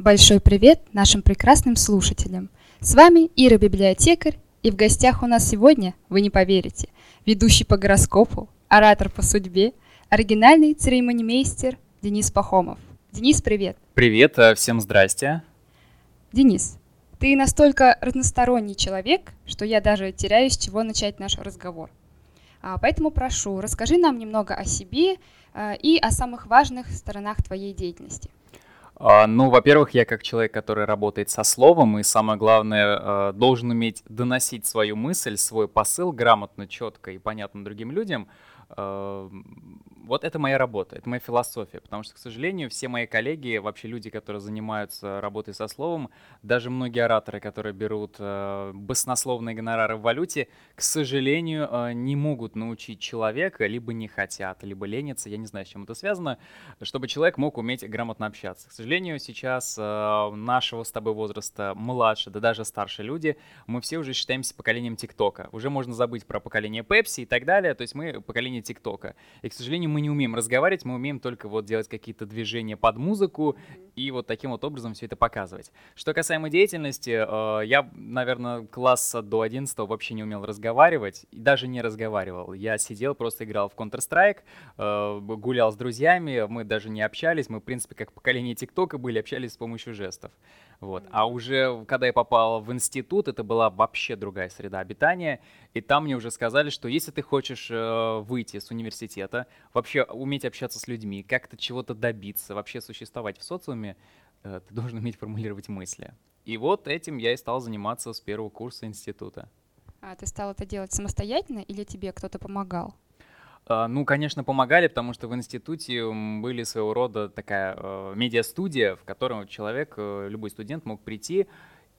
Большой привет нашим прекрасным слушателям. С вами Ира Библиотекарь, и в гостях у нас сегодня, вы не поверите, ведущий по гороскопу, оратор по судьбе, оригинальный церемонимейстер Денис Пахомов. Денис, привет. Привет, э, всем здрасте. Денис, ты настолько разносторонний человек, что я даже теряюсь, с чего начать наш разговор. А, поэтому прошу, расскажи нам немного о себе а, и о самых важных сторонах твоей деятельности. А, ну, во-первых, я как человек, который работает со словом, и самое главное, а, должен уметь доносить свою мысль, свой посыл грамотно, четко и понятно другим людям. Вот это моя работа, это моя философия, потому что, к сожалению, все мои коллеги, вообще люди, которые занимаются работой со словом, даже многие ораторы, которые берут э, баснословные гонорары в валюте, к сожалению, э, не могут научить человека, либо не хотят, либо ленятся, я не знаю, с чем это связано, чтобы человек мог уметь грамотно общаться. К сожалению, сейчас э, нашего с тобой возраста младше, да даже старше люди, мы все уже считаемся поколением ТикТока. Уже можно забыть про поколение Пепси и так далее, то есть мы поколение ТикТока. И, к сожалению, мы не умеем разговаривать, мы умеем только вот делать какие-то движения под музыку и вот таким вот образом все это показывать. Что касаемо деятельности, э, я, наверное, класса до 11 вообще не умел разговаривать, и даже не разговаривал. Я сидел, просто играл в Counter-Strike, э, гулял с друзьями, мы даже не общались, мы, в принципе, как поколение ТикТока были, общались с помощью жестов. Вот. А уже когда я попал в институт, это была вообще другая среда обитания, и там мне уже сказали, что если ты хочешь э, выйти с университета, вообще уметь общаться с людьми, как-то чего-то добиться, вообще существовать в социуме, э, ты должен уметь формулировать мысли. И вот этим я и стал заниматься с первого курса института. А ты стал это делать самостоятельно или тебе кто-то помогал? А, ну, конечно, помогали, потому что в институте были своего рода такая э, медиа-студия, в котором человек, э, любой студент мог прийти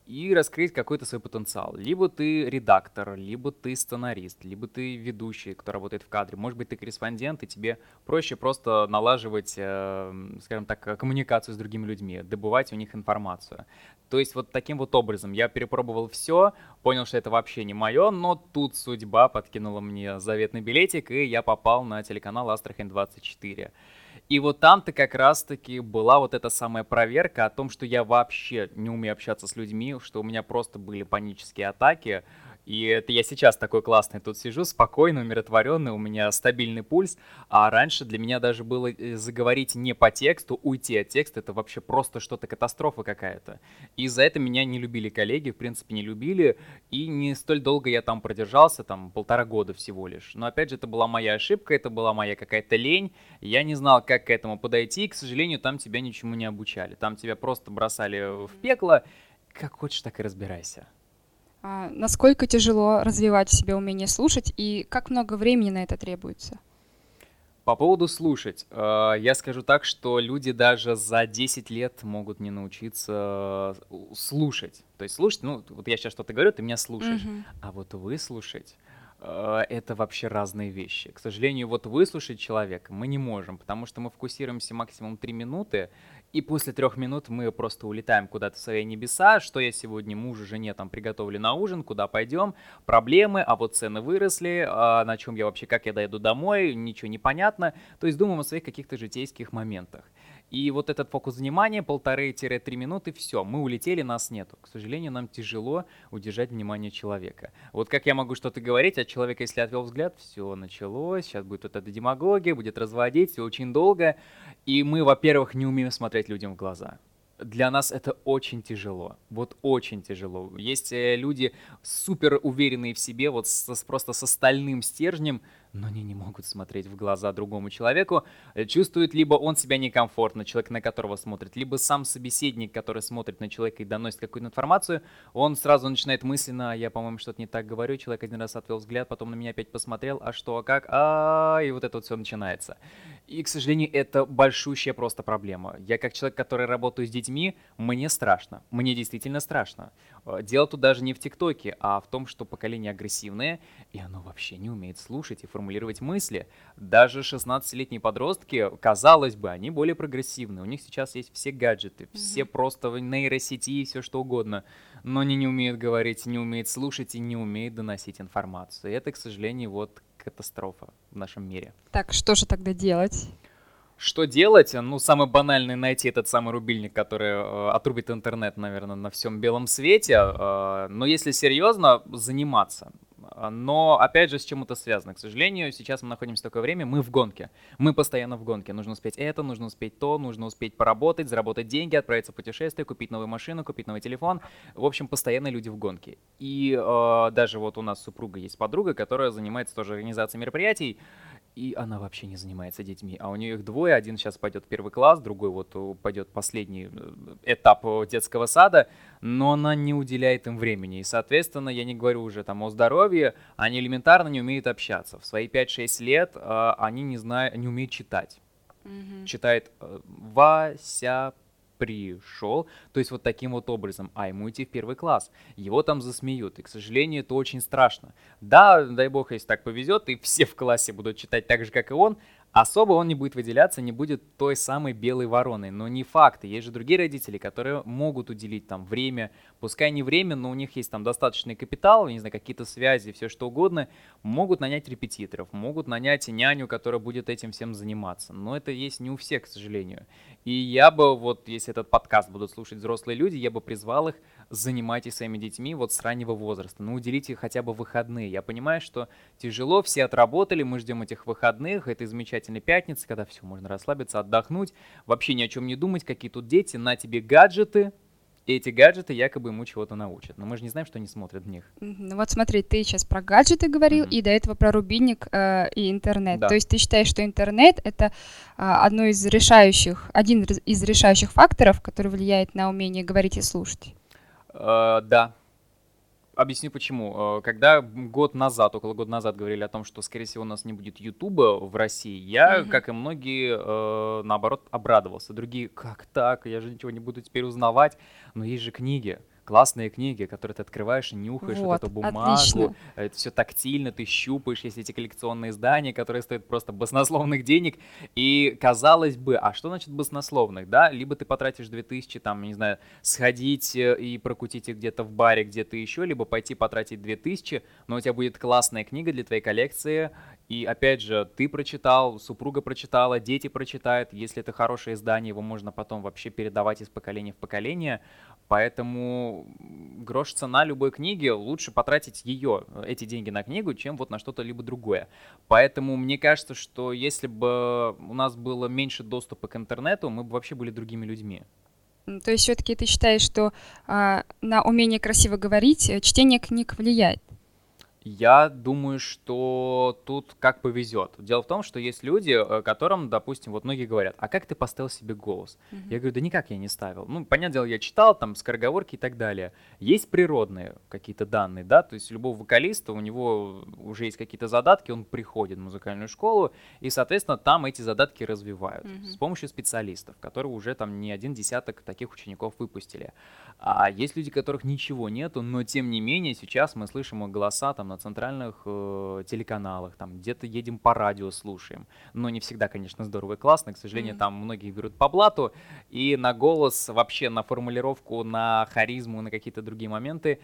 и раскрыть какой-то свой потенциал. Либо ты редактор, либо ты сценарист, либо ты ведущий, кто работает в кадре. Может быть, ты корреспондент, и тебе проще просто налаживать, э, скажем так, коммуникацию с другими людьми, добывать у них информацию. То есть вот таким вот образом я перепробовал все, понял, что это вообще не мое, но тут судьба подкинула мне заветный билетик, и я попал на телеканал Астрахань 24. И вот там-то как раз-таки была вот эта самая проверка о том, что я вообще не умею общаться с людьми, что у меня просто были панические атаки, и это я сейчас такой классный тут сижу, спокойно, умиротворенный, у меня стабильный пульс. А раньше для меня даже было э, заговорить не по тексту, уйти от текста, это вообще просто что-то катастрофа какая-то. И за это меня не любили коллеги, в принципе, не любили. И не столь долго я там продержался, там полтора года всего лишь. Но опять же, это была моя ошибка, это была моя какая-то лень. Я не знал, как к этому подойти. И, к сожалению, там тебя ничему не обучали. Там тебя просто бросали в пекло. Как хочешь, так и разбирайся. А насколько тяжело развивать в себе умение слушать и как много времени на это требуется? По поводу слушать, э, я скажу так, что люди даже за 10 лет могут не научиться э, слушать. То есть слушать, ну, вот я сейчас что-то говорю, ты меня слушаешь. Угу. А вот выслушать, э, это вообще разные вещи. К сожалению, вот выслушать человека мы не можем, потому что мы фокусируемся максимум 3 минуты, и после трех минут мы просто улетаем куда-то в свои небеса, что я сегодня мужу, жене там приготовлю на ужин, куда пойдем, проблемы, а вот цены выросли, а на чем я вообще, как я доеду домой, ничего не понятно. То есть думаем о своих каких-то житейских моментах. И вот этот фокус внимания, полторы-три минуты, все, мы улетели, нас нету. К сожалению, нам тяжело удержать внимание человека. Вот как я могу что-то говорить, а человек, если отвел взгляд, все, началось, сейчас будет вот эта демагогия, будет разводить, все очень долго. И мы, во-первых, не умеем смотреть людям в глаза для нас это очень тяжело. Вот очень тяжело. Есть э, люди супер уверенные в себе, вот с, просто с остальным стержнем, но они не могут смотреть в глаза другому человеку. Э, чувствует либо он себя некомфортно, человек, на которого смотрит, либо сам собеседник, который смотрит на человека и доносит какую-то информацию, он сразу начинает мысленно, «А я, по-моему, что-то не так говорю, человек один раз отвел взгляд, потом на меня опять посмотрел, а что, а как, а, и вот это вот все начинается. И, к сожалению, это большущая просто проблема. Я как человек, который работаю с детьми, мне страшно. Мне действительно страшно. Э, дело тут даже не в ТикТоке, а в том, что поколение агрессивное, и оно вообще не умеет слушать и формулировать мысли. Даже 16-летние подростки, казалось бы, они более прогрессивные. У них сейчас есть все гаджеты, mm-hmm. все просто нейросети и все что угодно. Но они не умеют говорить, не умеют слушать и не умеют доносить информацию. И это, к сожалению, вот катастрофа в нашем мире. Так, что же тогда делать? Что делать? Ну, самый банальный найти этот самый рубильник, который э, отрубит интернет, наверное, на всем белом свете. Э, но если серьезно, заниматься. Но, опять же, с чем это связано? К сожалению, сейчас мы находимся в такое время, мы в гонке. Мы постоянно в гонке. Нужно успеть это, нужно успеть то, нужно успеть поработать, заработать деньги, отправиться в путешествие, купить новую машину, купить новый телефон. В общем, постоянно люди в гонке. И э, даже вот у нас с супругой есть подруга, которая занимается тоже организацией мероприятий и она вообще не занимается детьми. А у нее их двое, один сейчас пойдет в первый класс, другой вот э, пойдет последний э, этап э, детского сада, но она не уделяет им времени. И, соответственно, я не говорю уже там о здоровье, они элементарно не умеют общаться. В свои 5-6 лет э, они не, знают, не умеют читать. Mm-hmm. Читает э, Вася, пришел, то есть вот таким вот образом, а ему идти в первый класс, его там засмеют, и, к сожалению, это очень страшно. Да, дай бог, если так повезет, и все в классе будут читать так же, как и он, особо он не будет выделяться, не будет той самой белой вороной. Но не факт. Есть же другие родители, которые могут уделить там время, пускай не время, но у них есть там достаточный капитал, не знаю, какие-то связи, все что угодно, могут нанять репетиторов, могут нанять няню, которая будет этим всем заниматься. Но это есть не у всех, к сожалению. И я бы, вот если этот подкаст будут слушать взрослые люди, я бы призвал их занимайтесь своими детьми вот с раннего возраста, ну уделите хотя бы выходные. Я понимаю, что тяжело, все отработали, мы ждем этих выходных, этой замечательной пятницы, когда все, можно расслабиться, отдохнуть, вообще ни о чем не думать, какие тут дети, на тебе гаджеты, и эти гаджеты якобы ему чего-то научат. Но мы же не знаем, что они смотрят в них. Ну вот смотри, ты сейчас про гаджеты говорил, mm-hmm. и до этого про рубильник э, и интернет. Да. То есть ты считаешь, что интернет это э, одно из решающих, один из решающих факторов, который влияет на умение говорить и слушать? Э, да. Объясню почему. Э, когда год назад, около года назад говорили о том, что, скорее всего, у нас не будет Ютуба в России, я, mm-hmm. как и многие, э, наоборот, обрадовался. Другие, как так? Я же ничего не буду теперь узнавать. Но есть же книги классные книги, которые ты открываешь и нюхаешь вот, вот эту бумагу. Отлично. Это все тактильно, ты щупаешь, есть эти коллекционные издания, которые стоят просто баснословных денег. И казалось бы, а что значит баснословных, да? Либо ты потратишь 2000, там, не знаю, сходить э, и прокутить их где-то в баре, где-то еще, либо пойти потратить 2000, но у тебя будет классная книга для твоей коллекции, и опять же, ты прочитал, супруга прочитала, дети прочитают. Если это хорошее издание, его можно потом вообще передавать из поколения в поколение. Поэтому грош цена любой книги, лучше потратить ее, эти деньги на книгу, чем вот на что-то либо другое. Поэтому мне кажется, что если бы у нас было меньше доступа к интернету, мы бы вообще были другими людьми. То есть все-таки ты считаешь, что а, на умение красиво говорить э, чтение книг влияет? Я думаю, что тут как повезет. Дело в том, что есть люди, э, которым, допустим, вот многие говорят, а как ты поставил себе голос? Uh-huh. Я говорю, да никак я не ставил. Ну, понятное дело, я читал там скороговорки и так далее. Есть природные какие-то данные, да, то есть любого вокалиста, у него уже есть какие-то задатки, он приходит в музыкальную школу, и, соответственно, там эти задатки развивают uh-huh. с помощью специалистов, которые уже там не один десяток таких учеников выпустили. А есть люди, которых ничего нету, но тем не менее сейчас мы слышим их голоса там на центральных э, телеканалах, там где-то едем по радио слушаем. Но не всегда, конечно, здорово и классно. К сожалению, mm-hmm. там многие берут по блату. И на голос, вообще на формулировку, на харизму, на какие-то другие моменты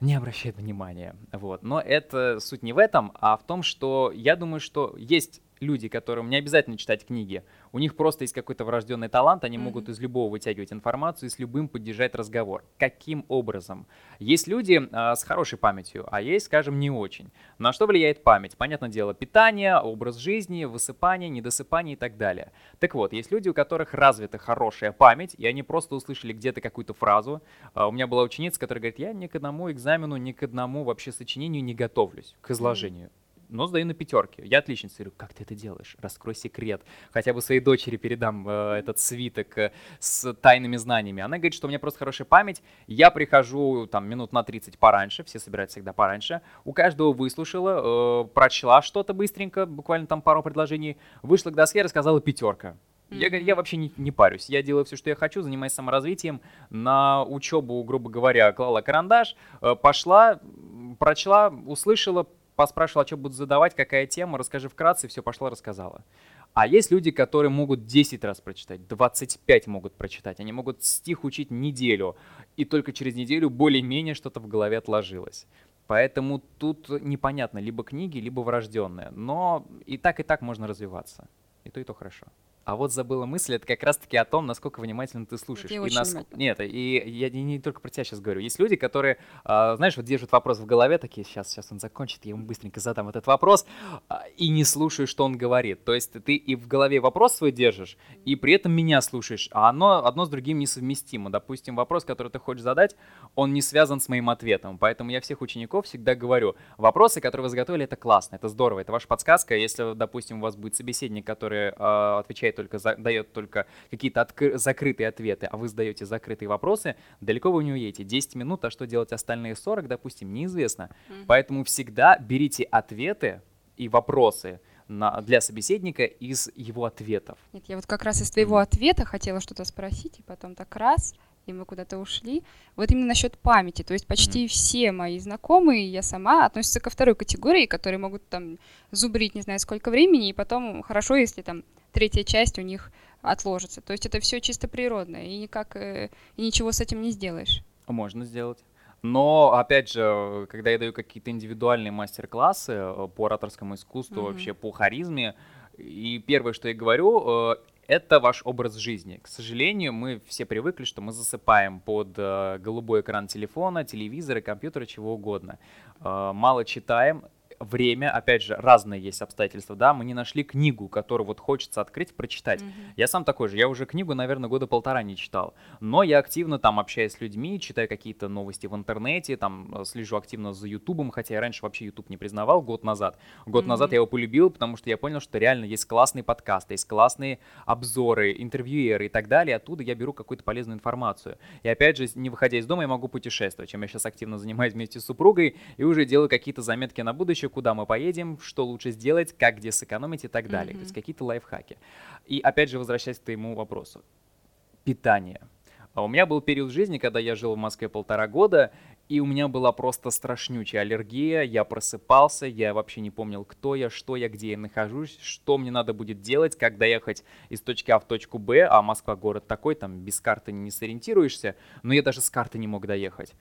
не обращает внимания. Вот. Но это суть не в этом, а в том, что я думаю, что есть люди, которым не обязательно читать книги, у них просто есть какой-то врожденный талант, они mm-hmm. могут из любого вытягивать информацию и с любым поддержать разговор. Каким образом? Есть люди э, с хорошей памятью, а есть, скажем, не очень. На что влияет память? Понятное дело, питание, образ жизни, высыпание, недосыпание и так далее. Так вот, есть люди, у которых развита хорошая память, и они просто услышали где-то какую-то фразу. Э, у меня была ученица, которая говорит, я ни к одному экзамену, ни к одному вообще сочинению не готовлюсь, к изложению. Mm-hmm но сдаю на пятерки. Я отличница. Говорю, как ты это делаешь? Раскрой секрет. Хотя бы своей дочери передам э, этот свиток э, с тайными знаниями. Она говорит, что у меня просто хорошая память. Я прихожу там минут на 30 пораньше, все собираются всегда пораньше. У каждого выслушала, э, прочла что-то быстренько, буквально там пару предложений. Вышла к доске, рассказала пятерка. Я, я вообще не, не парюсь. Я делаю все, что я хочу, занимаюсь саморазвитием. На учебу, грубо говоря, клала карандаш, э, пошла, прочла, услышала, поспрашивал, а что будут задавать, какая тема, расскажи вкратце, все, пошла, рассказала. А есть люди, которые могут 10 раз прочитать, 25 могут прочитать. Они могут стих учить неделю, и только через неделю более-менее что-то в голове отложилось. Поэтому тут непонятно, либо книги, либо врожденное. Но и так, и так можно развиваться. И то, и то хорошо. А вот забыла мысль, это как раз-таки о том, насколько внимательно ты слушаешь. Я и нас... внимательно. Нет, и я не, не только про тебя сейчас говорю. Есть люди, которые, а, знаешь, вот держат вопрос в голове, такие, сейчас, сейчас он закончит, я ему быстренько задам этот вопрос, а, и не слушаю, что он говорит. То есть ты и в голове вопрос свой держишь, и при этом меня слушаешь, а оно одно с другим несовместимо. Допустим, вопрос, который ты хочешь задать, он не связан с моим ответом. Поэтому я всех учеников всегда говорю, вопросы, которые вы заготовили, это классно, это здорово, это ваша подсказка. Если, допустим, у вас будет собеседник, который э, отвечает только за, дает только какие-то откры- закрытые ответы, а вы задаете закрытые вопросы, далеко вы не уедете. 10 минут, а что делать остальные 40, допустим, неизвестно. Поэтому всегда берите ответы и вопросы на, для собеседника из его ответов. Нет, я вот как раз из твоего ответа хотела что-то спросить, и потом так раз, и мы куда-то ушли. Вот именно насчет памяти. То есть почти все мои знакомые, я сама, относятся ко второй категории, которые могут там зубрить не знаю сколько времени, и потом хорошо, если там третья часть у них отложится. То есть это все чисто природное, и никак э, и ничего с этим не сделаешь. Можно сделать. Но, опять же, когда я даю какие-то индивидуальные мастер-классы э, по ораторскому искусству, Мгм. вообще по харизме, и первое, что я говорю, э, это ваш образ жизни. К сожалению, мы все привыкли, что мы засыпаем под голубой экран телефона, телевизора, компьютера, чего угодно. Мало читаем, время, опять же, разные есть обстоятельства, да, мы не нашли книгу, которую вот хочется открыть, прочитать. Мгм. Я сам такой же, я уже книгу, наверное, года полтора не читал, но я активно там общаюсь с людьми, читаю какие-то новости в интернете, там э, слежу активно за Ютубом, хотя я раньше вообще Ютуб не признавал год назад. Год Мгм. назад я его полюбил, потому что я понял, что реально есть классные подкасты, есть классные обзоры, интервьюеры и так далее, оттуда я беру какую-то полезную информацию. И опять же, не выходя из дома, я могу путешествовать, чем я сейчас активно занимаюсь вместе с супругой, и уже делаю какие-то заметки на будущее, куда мы поедем, что лучше сделать, как где сэкономить и так далее. То есть какие-то лайфхаки. И опять же, возвращаясь к твоему вопросу. Питание. А у меня был период жизни, когда я жил в Москве полтора года, и у меня была просто страшнючая аллергия. Я просыпался, я вообще не помнил, кто я, что я, где я нахожусь, что мне надо будет делать, как доехать из точки А в точку Б, а Москва город такой, там без карты не сориентируешься, но я даже с карты не мог доехать.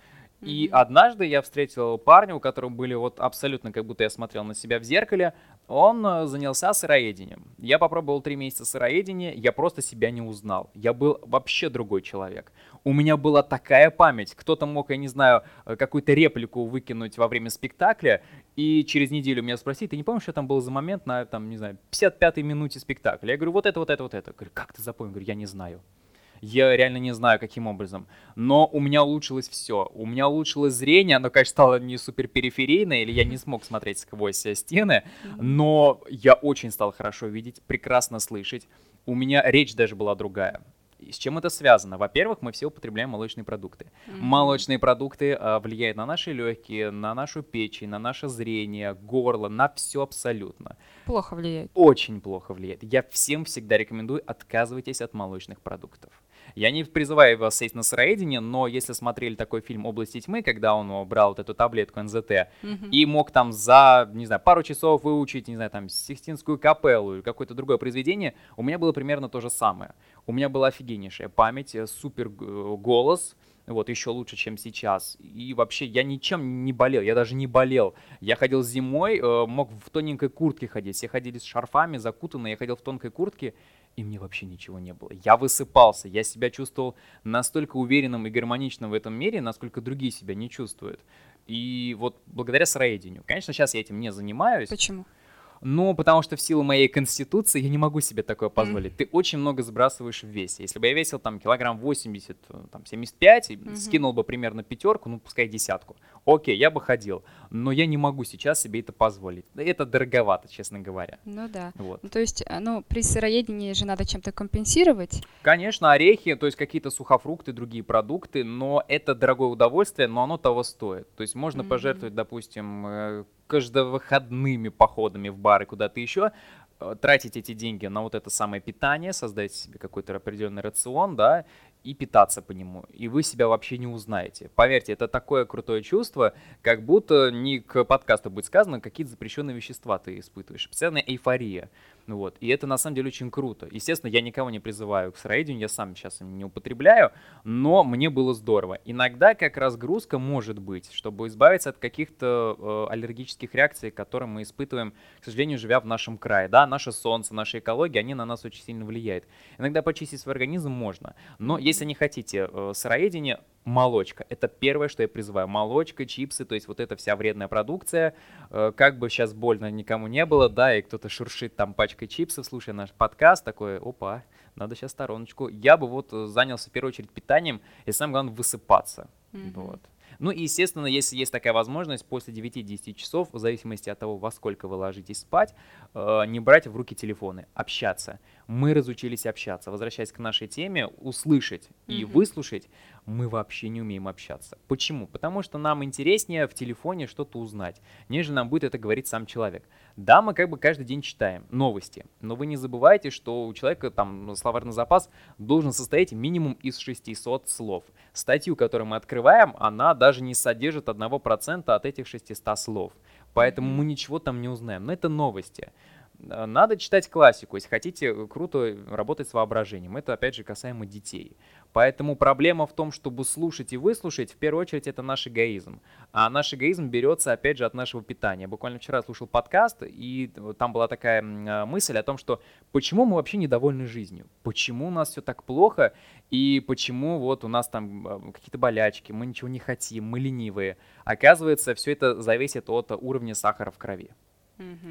И однажды я встретил парня, у которого были вот абсолютно как будто я смотрел на себя в зеркале. Он э, занялся сыроедением. Я попробовал три месяца сыроедения, я просто себя не узнал. Я был вообще другой человек. У меня была такая память. Кто-то мог, я не знаю, э, какую-то реплику выкинуть во время спектакля, и через неделю меня спросить, ты не помнишь, что там был за момент на, там, не знаю, 55-й минуте спектакля? Я говорю, вот это, вот это, вот это. Говорю, как ты запомнил? Говорю, я не знаю. Я реально не знаю, каким образом. Но у меня улучшилось все. У меня улучшилось зрение, оно, конечно, стало не супер периферийное, или я не смог смотреть сквозь э, стены, но я очень стал хорошо видеть, прекрасно слышать. У меня речь даже была другая. И с чем это связано? Во-первых, мы все употребляем молочные продукты. Мгм. Молочные продукты а, влияют на наши легкие, на нашу печень, на наше зрение, горло, на все абсолютно. Плохо влияет. Очень плохо влияет. Я всем всегда рекомендую отказывайтесь от молочных продуктов. Я не призываю вас сесть на сыроедение, но если смотрели такой фильм «Области тьмы», когда он брал вот эту таблетку НЗТ Мгм. и мог там за, не знаю, пару часов выучить, не знаю, там, Сикстинскую капеллу или какое-то другое произведение, у меня было примерно то же самое. У меня была офигеннейшая память, э, супер э, голос, вот, еще лучше, чем сейчас. И вообще, я ничем не болел, я даже не болел. Я ходил зимой, э, мог в тоненькой куртке ходить. Все ходили с шарфами, закутанные, я ходил в тонкой куртке, и мне вообще ничего не было. Я высыпался, я себя чувствовал настолько уверенным и гармоничным в этом мире, насколько другие себя не чувствуют. И вот благодаря сыроедению. Конечно, сейчас я этим не занимаюсь, Почему? Ну, потому что в силу моей конституции я не могу себе такое позволить. Ты очень много сбрасываешь в весе. Если бы я весил там килограмм 80, э, там 75, и Мгм. скинул бы примерно пятерку, ну, пускай десятку. Окей, я бы ходил. Но я не могу сейчас себе это позволить. Это дороговато, честно говоря. Ну да. Вот. Ну, то есть, а, ну, при сыроедении же надо чем-то компенсировать. Конечно, орехи, то есть какие-то сухофрукты, другие продукты, но это дорогое удовольствие, но оно того стоит. То есть можно Мгм. пожертвовать, допустим, э, каждовыходными походами в бары куда-то еще, э, тратить эти деньги на вот это самое питание, создать себе какой-то определенный рацион, да, и питаться по нему, и вы себя вообще не узнаете. Поверьте, это такое крутое чувство, как будто не к подкасту будет сказано, какие-то запрещенные вещества ты испытываешь. Постоянная эйфория. Ну вот. И это на самом деле очень круто. Естественно, я никого не призываю к сыроедению, я сам сейчас не употребляю, но мне было здорово. Иногда как разгрузка может быть, чтобы избавиться от каких-то э, аллергических реакций, которые мы испытываем, к сожалению, живя в нашем крае. Да, наше солнце, наша экология, они на нас очень сильно влияют. Иногда почистить свой организм можно, но если не хотите э, сыроедение, молочка. Это первое, что я призываю. Молочка, чипсы, то есть вот эта вся вредная продукция. Э, как бы сейчас больно никому не было, да, и кто-то шуршит там пачкой чипсов, слушая наш подкаст, такой, опа, надо сейчас стороночку. Я бы вот э, занялся в первую очередь питанием, и самое главное высыпаться. Mm-hmm. Вот. Ну и, естественно, если есть такая возможность, после 9-10 часов, в зависимости от того, во сколько вы ложитесь спать, э, не брать в руки телефоны, общаться. Мы разучились общаться. Возвращаясь к нашей теме, услышать и mm-hmm. выслушать, мы вообще не умеем общаться. Почему? Потому что нам интереснее в телефоне что-то узнать, нежели нам будет это говорить сам человек. Да, мы как бы каждый день читаем новости, но вы не забывайте, что у человека там словарный запас должен состоять минимум из 600 слов. Статью, которую мы открываем, она даже не содержит 1% от этих 600 слов. Поэтому мы ничего там не узнаем. Но это новости. Э, надо читать классику, если хотите круто работать с воображением. Это, опять же, касаемо детей. Поэтому проблема в том, чтобы слушать и выслушать, в первую очередь, это наш эгоизм. А наш эгоизм берется, опять же, от нашего питания. Буквально вчера слушал подкаст, и там была такая э, мысль о том, что почему мы вообще недовольны жизнью? Почему у нас все так плохо? И почему вот у нас там какие-то болячки, мы ничего не хотим, мы ленивые? Оказывается, все это зависит от уровня сахара в крови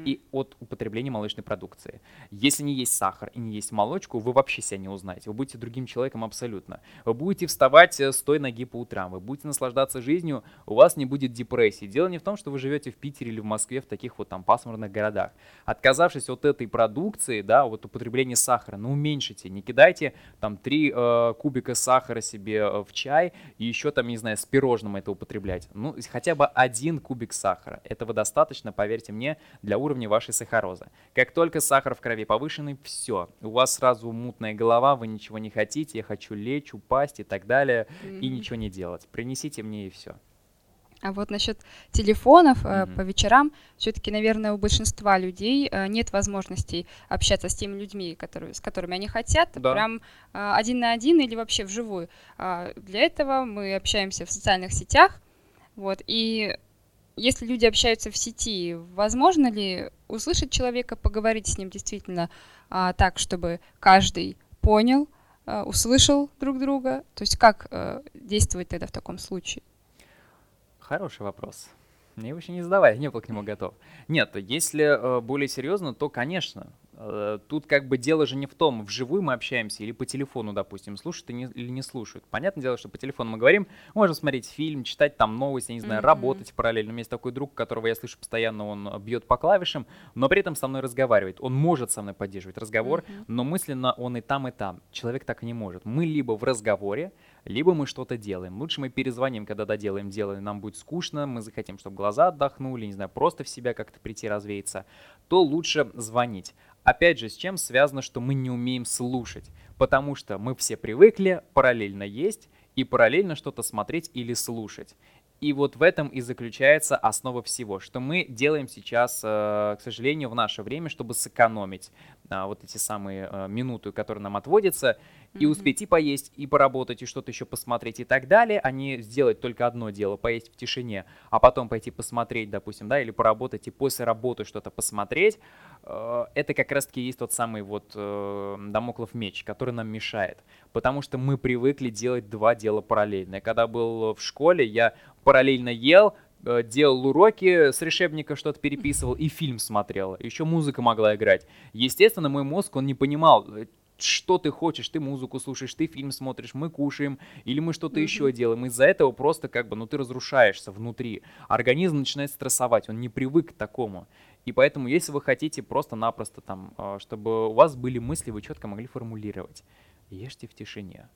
и от употребления молочной продукции. Если не есть сахар и не есть молочку, вы вообще себя не узнаете. Вы будете другим человеком абсолютно. Вы будете вставать э, с той ноги по утрам, вы будете наслаждаться жизнью, у вас не будет депрессии. Дело не в том, что вы живете в Питере или в Москве, в таких вот там пасмурных городах. Отказавшись от этой продукции, да, вот употребления сахара, ну уменьшите, не кидайте там 3 э, кубика сахара себе э, в чай и еще там, не знаю, с пирожным это употреблять. Ну, хотя бы один кубик сахара. Этого достаточно, поверьте мне, для уровня вашей сахарозы. Как только сахар в крови повышенный, все, у вас сразу мутная голова, вы ничего не хотите, я хочу лечь, упасть и так далее, mm-hmm. и ничего не делать. Принесите мне и все. А вот насчет телефонов mm-hmm. по вечерам, все-таки, наверное, у большинства людей э, нет возможности общаться с теми людьми, которые, с которыми они хотят, да. прям э, один на один или вообще вживую. А для этого мы общаемся в социальных сетях, вот, и если люди общаются в сети, возможно ли услышать человека, поговорить с ним действительно а, так, чтобы каждый понял, а, услышал друг друга? То есть как а, действовать тогда в таком случае? Хороший вопрос. Мне его еще не задавали, не был к нему готов. Нет, если э, более серьезно, то, конечно, тут как бы дело же не в том, вживую мы общаемся или по телефону, допустим, слушают или не слушают. Понятное дело, что по телефону мы говорим, можем смотреть фильм, читать там новости, я не знаю, mm-hmm. работать параллельно. У меня есть такой друг, которого я слышу постоянно, он бьет по клавишам, но при этом со мной разговаривает. Он может со мной поддерживать разговор, mm-hmm. но мысленно он и там, и там. Человек так не может. Мы либо в разговоре, либо мы что-то делаем. Лучше мы перезвоним, когда доделаем дело, и нам будет скучно, мы захотим, чтобы глаза отдохнули, не знаю, просто в себя как-то прийти развеяться, то лучше звонить. Опять же, с чем связано, что мы не умеем слушать? Потому что мы все привыкли параллельно есть и параллельно что-то смотреть или слушать. И вот в этом и заключается основа всего, что мы делаем сейчас, э, к сожалению, в наше время, чтобы сэкономить а, вот эти самые э, минуты, которые нам отводятся, и успеть и поесть, и поработать, и что-то еще посмотреть и так далее, а не сделать только одно дело, поесть в тишине, а потом пойти посмотреть, допустим, да, или поработать и после работы что-то посмотреть, э, это как раз-таки есть тот самый вот домоклов меч, который нам мешает, потому что мы привыкли делать два дела параллельно. Когда был в школе, я параллельно ел, э, делал уроки с решебника, что-то переписывал и фильм смотрел. Еще музыка могла играть. Естественно, мой мозг, он не понимал, что ты хочешь, ты музыку слушаешь, ты фильм смотришь, мы кушаем, или мы что-то mm-hmm. еще делаем. Из-за этого просто как бы, ну ты разрушаешься внутри. Организм начинает стрессовать, он не привык к такому. И поэтому, если вы хотите просто-напросто там, а, чтобы у вас были мысли, вы четко могли формулировать, ешьте в тишине.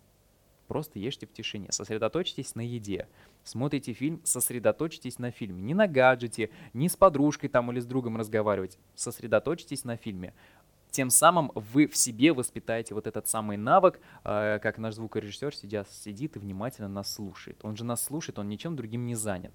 Просто ешьте в тишине, сосредоточьтесь на еде. Смотрите фильм, сосредоточьтесь на фильме. Не на гаджете, не с подружкой там или с другом разговаривать. Сосредоточьтесь на фильме тем самым вы в себе воспитаете вот этот самый навык, э, как наш звукорежиссер сидя, сидит и внимательно нас слушает. Он же нас слушает, он ничем другим не занят.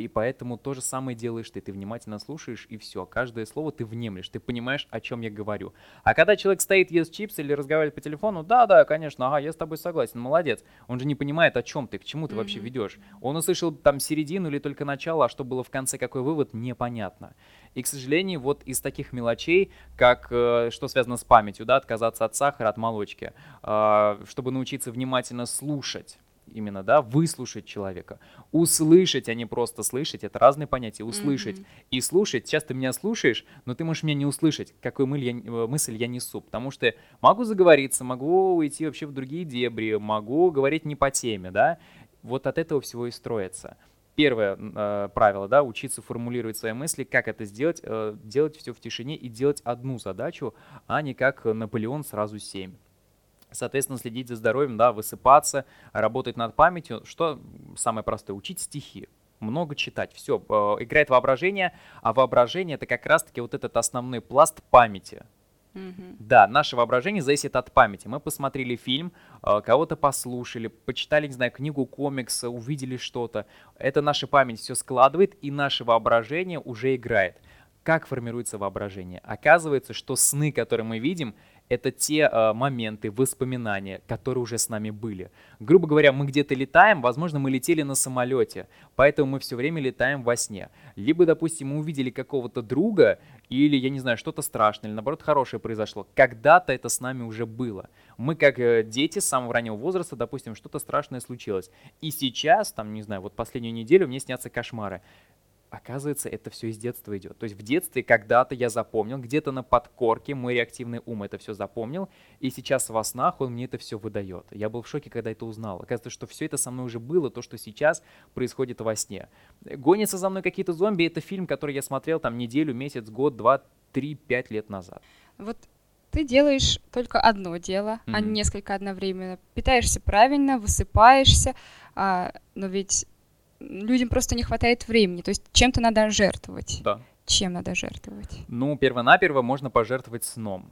И поэтому то же самое делаешь ты. Ты внимательно слушаешь, и все. Каждое слово ты внемлешь, ты понимаешь, о чем я говорю. А когда человек стоит, ест чипсы или разговаривает по телефону, да, да, конечно, ага, я с тобой согласен, молодец. Он же не понимает, о чем ты, к чему ты mm-hmm. вообще ведешь. Он услышал там середину или только начало, а что было в конце, какой вывод, непонятно. И, к сожалению, вот из таких мелочей, как э, что связано с памятью, да, отказаться от сахара, от молочки, э, чтобы научиться внимательно слушать именно, да, выслушать человека. Услышать, а не просто слышать, это разные понятия. Услышать mm-hmm. и слушать. Сейчас ты меня слушаешь, но ты можешь меня не услышать, какую мысль я, э, мысль я несу. Потому что могу заговориться, могу уйти вообще в другие дебри, могу говорить не по теме, да. Вот от этого всего и строится. Первое э, правило, да, учиться формулировать свои мысли, как это сделать, э, делать все в тишине и делать одну задачу, а не как Наполеон сразу семь. Соответственно, следить за здоровьем, да, высыпаться, работать над памятью. Что самое простое? Учить стихи много читать. Все, э, играет воображение, а воображение это как раз-таки вот этот основной пласт памяти. Mm-hmm. Да, наше воображение зависит от памяти. Мы посмотрели фильм, э, кого-то послушали, почитали, не знаю, книгу, комикс, увидели что-то. Это наша память все складывает, и наше воображение уже играет. Как формируется воображение? Оказывается, что сны, которые мы видим, это те э, моменты, воспоминания, которые уже с нами были. Грубо говоря, мы где-то летаем, возможно, мы летели на самолете, поэтому мы все время летаем во сне. Либо, допустим, мы увидели какого-то друга, или, я не знаю, что-то страшное, или наоборот хорошее произошло. Когда-то это с нами уже было. Мы как э, дети с самого раннего возраста, допустим, что-то страшное случилось. И сейчас, там, не знаю, вот последнюю неделю мне снятся кошмары оказывается, это все из детства идет. То есть в детстве когда-то я запомнил, где-то на подкорке мой реактивный ум это все запомнил, и сейчас во снах он мне это все выдает. Я был в шоке, когда это узнал. Оказывается, что все это со мной уже было, то, что сейчас происходит во сне. «Гонятся за мной какие-то зомби» — это фильм, который я смотрел там неделю, месяц, год, два, три, пять лет назад. Вот ты делаешь только одно дело, mm-hmm. а не несколько одновременно. Питаешься правильно, высыпаешься, а, но ведь людям просто не хватает времени. То есть чем-то надо жертвовать. Да. Чем надо жертвовать? Ну, перво-наперво можно пожертвовать сном.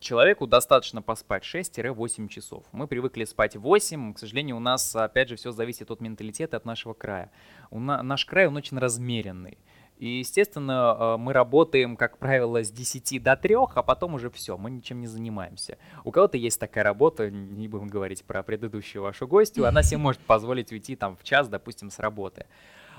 Человеку достаточно поспать 6-8 часов. Мы привыкли спать 8. К сожалению, у нас, опять же, все зависит от менталитета, от нашего края. У на, наш край, он очень размеренный. И, естественно, э, мы работаем, как правило, с 10 до 3, а потом уже все, мы ничем не занимаемся. У кого-то есть такая работа, не будем говорить про предыдущую вашу гостью, она себе может позволить уйти там в час, допустим, с работы.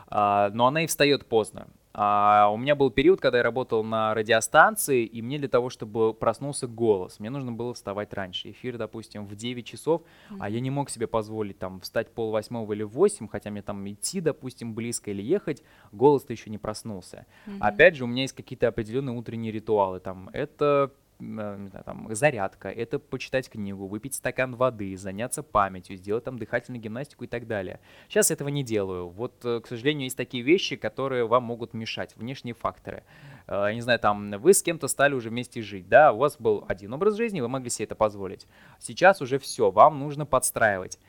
А, но она и встает поздно. А, у меня был период, когда я работал на радиостанции, и мне для того, чтобы проснулся голос, мне нужно было вставать раньше. Эфир, допустим, в 9 часов, mm-hmm. а я не мог себе позволить там встать пол восьмого или в 8, хотя мне там идти, допустим, близко или ехать, голос-то еще не проснулся. Mm-hmm. Опять же, у меня есть какие-то определенные утренние ритуалы. Там это не знаю, там, зарядка, это почитать книгу, выпить стакан воды, заняться памятью, сделать там дыхательную гимнастику и так далее. Сейчас этого не делаю. Вот, э, к сожалению, есть такие вещи, которые вам могут мешать, внешние факторы. Э, я не знаю, там, вы с кем-то стали уже вместе жить, да, у вас был один образ жизни, вы могли себе это позволить. Сейчас уже все, вам нужно подстраивать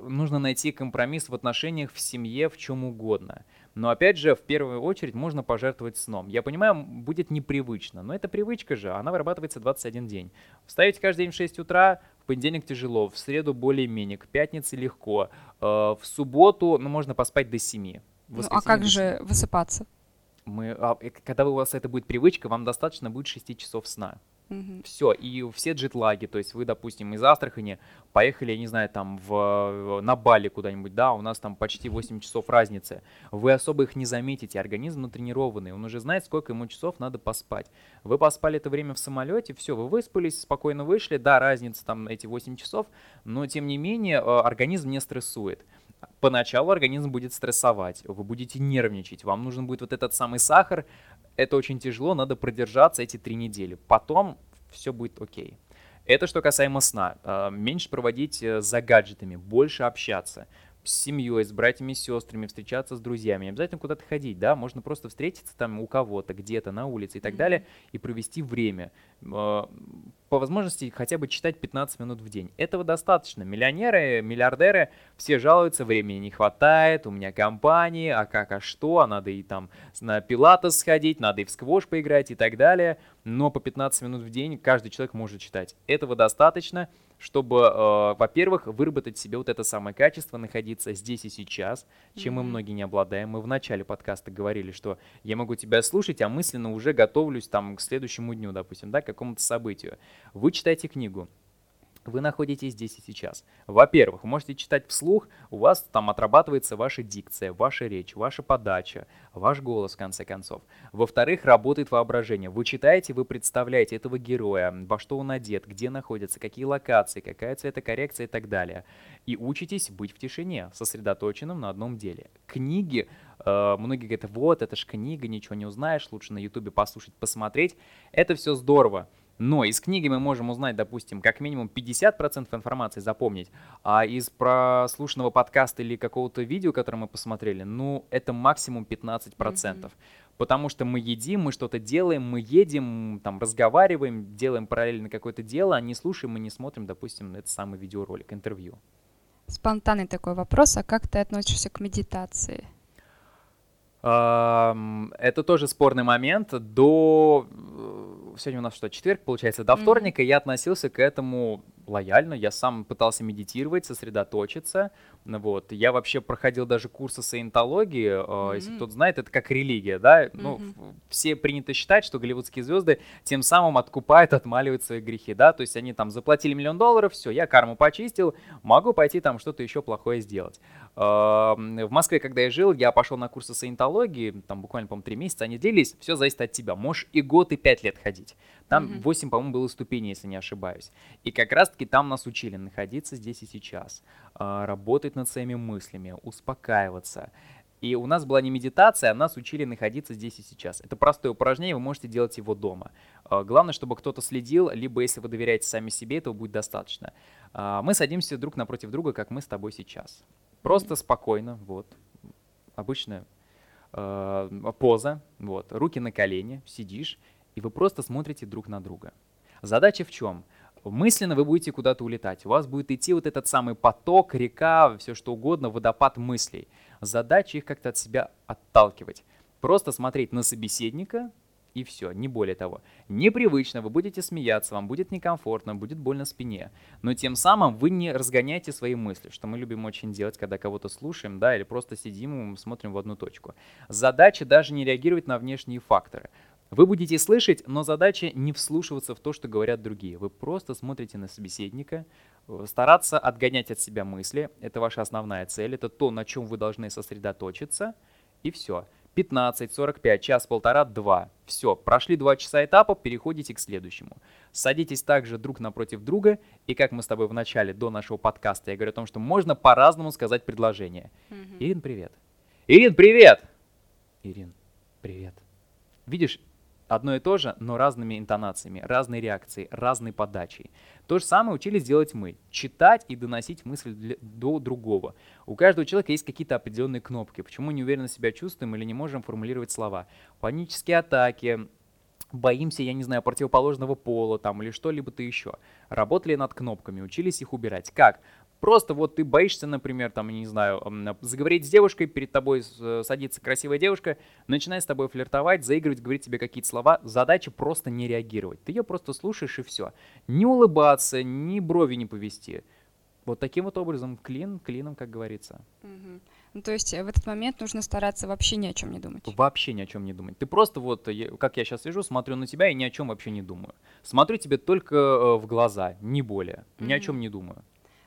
нужно найти компромисс в отношениях, в семье, в чем угодно. Но опять же, в первую очередь можно пожертвовать сном. Я понимаю, будет непривычно, но это привычка же, она вырабатывается 21 день. Встаете каждый день в 6 утра, в понедельник тяжело, в среду более-менее, к пятнице легко, э, в субботу ну, можно поспать до 7. Ну, а как же высыпаться? Мы, а, э, когда у вас это будет привычка, вам достаточно будет 6 часов сна. Угу. Все, и все джетлаги, то есть вы, допустим, из Астрахани поехали, я не знаю, там в, на Бали куда-нибудь, да, у нас там почти 8 часов разницы. Вы особо их не заметите, организм натренированный, он уже знает, сколько ему часов надо поспать. Вы поспали это время в самолете, все, вы выспались, спокойно вышли, да, разница там эти 8 часов, но тем не менее э, организм не стрессует. Поначалу организм будет стрессовать, вы будете нервничать, вам нужен будет вот этот самый сахар, это очень тяжело, надо продержаться эти три недели. Потом все будет окей. Это что касаемо сна. А, меньше проводить э, за гаджетами, больше общаться. С семьей, с братьями и сестрами, встречаться с друзьями. Не обязательно куда-то ходить, да, можно просто встретиться там у кого-то, где-то, на улице и так mm-hmm. далее, и провести время. А, по возможности хотя бы читать 15 минут в день. Этого достаточно. Миллионеры, миллиардеры, все жалуются, времени не хватает, у меня компании, а как, а что, а надо и там на пилатес сходить, надо и в сквош поиграть и так далее. Но по 15 минут в день каждый человек может читать. Этого достаточно чтобы, э, во-первых, выработать себе вот это самое качество, находиться здесь и сейчас, чем mm-hmm. мы многие не обладаем. Мы в начале подкаста говорили, что я могу тебя слушать, а мысленно уже готовлюсь там к следующему дню, допустим, да, к какому-то событию. Вы читаете книгу, вы находитесь здесь и сейчас. Во-первых, вы можете читать вслух, у вас там отрабатывается ваша дикция, ваша речь, ваша подача, ваш голос, в конце концов. Во-вторых, работает воображение. Вы читаете, вы представляете этого героя, во что он одет, где находится, какие локации, какая цветокоррекция и так далее. И учитесь быть в тишине, сосредоточенным на одном деле. Книги, э, многие говорят, вот, это ж книга, ничего не узнаешь, лучше на ютубе послушать, посмотреть. Это все здорово. Но из книги мы можем узнать, допустим, как минимум 50% информации запомнить, а из прослушанного подкаста или какого-то видео, которое мы посмотрели, ну, это максимум 15%. Mm-hmm. Потому что мы едим, мы что-то делаем, мы едем, там, разговариваем, делаем параллельно какое-то дело, а не слушаем, мы не смотрим, допустим, этот самый видеоролик, интервью. Спонтанный такой вопрос, а как ты относишься к медитации? Это тоже спорный момент. До сегодня у нас что, четверг, получается, до вторника mm-hmm. я относился к этому лояльно. Я сам пытался медитировать, сосредоточиться. Вот. Я вообще проходил даже курсы саентологии. Mm-hmm. Если кто-то знает, это как религия, да? Mm-hmm. Ну, все принято считать, что голливудские звезды тем самым откупают, отмаливают свои грехи, да? То есть они там заплатили миллион долларов, все, я карму почистил, могу пойти там что-то еще плохое сделать. В Москве, когда я жил, я пошел на курсы саентологии, там буквально, по-моему, три месяца они длились, все зависит от тебя. Можешь и год, и пять лет ходить. Там mm-hmm. 8, по-моему, было ступеней, если не ошибаюсь. И как раз-таки там нас учили находиться здесь и сейчас, а, работать над своими мыслями, успокаиваться. И у нас была не медитация, а нас учили находиться здесь и сейчас. Это простое упражнение, вы можете делать его дома. А, главное, чтобы кто-то следил, либо если вы доверяете сами себе, этого будет достаточно. А, мы садимся друг напротив друга, как мы с тобой сейчас. Просто спокойно, вот, обычная э, поза, вот, руки на колени, сидишь, и вы просто смотрите друг на друга. Задача в чем? Мысленно вы будете куда-то улетать. У вас будет идти вот этот самый поток, река, все что угодно, водопад мыслей. Задача их как-то от себя отталкивать. Просто смотреть на собеседника, и все, не более того. Непривычно, вы будете смеяться, вам будет некомфортно, будет больно спине. Но тем самым вы не разгоняете свои мысли, что мы любим очень делать, когда кого-то слушаем, да, или просто сидим и смотрим в одну точку. Задача даже не реагировать на внешние факторы. Вы будете слышать, но задача не вслушиваться в то, что говорят другие. Вы просто смотрите на собеседника, э, стараться отгонять от себя мысли. Это ваша основная цель, это то, на чем вы должны сосредоточиться, и все. 15, 45, час, полтора, два. Все, прошли два часа этапа, переходите к следующему. Садитесь также друг напротив друга, и как мы с тобой в начале, до нашего подкаста, я говорю о том, что можно по-разному сказать предложение. Mm-hmm. Ирин, привет. Ирин, привет! Ирин, привет. Видишь, одно и то же, но разными интонациями, разной реакцией, разной подачей. То же самое учились делать мы. Читать и доносить мысль для, до другого. У каждого человека есть какие-то определенные кнопки. Почему неуверенно себя чувствуем или не можем формулировать слова. Панические атаки, боимся, я не знаю, противоположного пола там или что-либо-то еще. Работали над кнопками, учились их убирать. Как? Просто вот ты боишься, например, там, не знаю, заговорить с девушкой, перед тобой э, садится красивая девушка, начинает с тобой флиртовать, заигрывать, говорить тебе какие-то слова. Задача просто не реагировать. Ты ее просто слушаешь и все. Не улыбаться, ни брови не повести. Вот таким вот образом, клин, клином, как говорится. Угу. Ну, то есть э, в этот момент нужно стараться вообще ни о чем не думать. Вообще ни о чем не думать. Ты просто вот, как я сейчас вижу, смотрю на тебя и ни о чем вообще не думаю. Смотрю тебе только э, в глаза, не более. Ни mm о чем не думаю.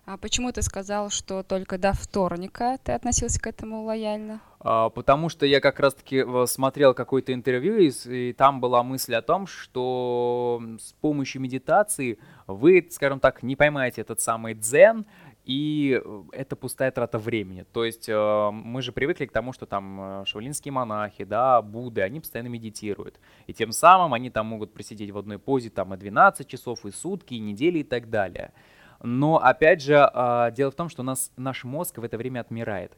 А почему ты сказал, что только до вторника ты относился к этому лояльно? А, потому что я как раз-таки э, смотрел какое-то интервью, и, и там была мысль о том, что с помощью медитации вы, скажем так, не поймаете этот самый дзен, и э, это пустая трата времени. То есть э, мы же привыкли к тому, что там шаолинские монахи, да, Будды, они постоянно медитируют. И тем самым они там могут просидеть в одной позе там и 12 часов, и сутки, и недели, и так далее. Но, опять же, а, дело в том, что у нас наш мозг в это время отмирает.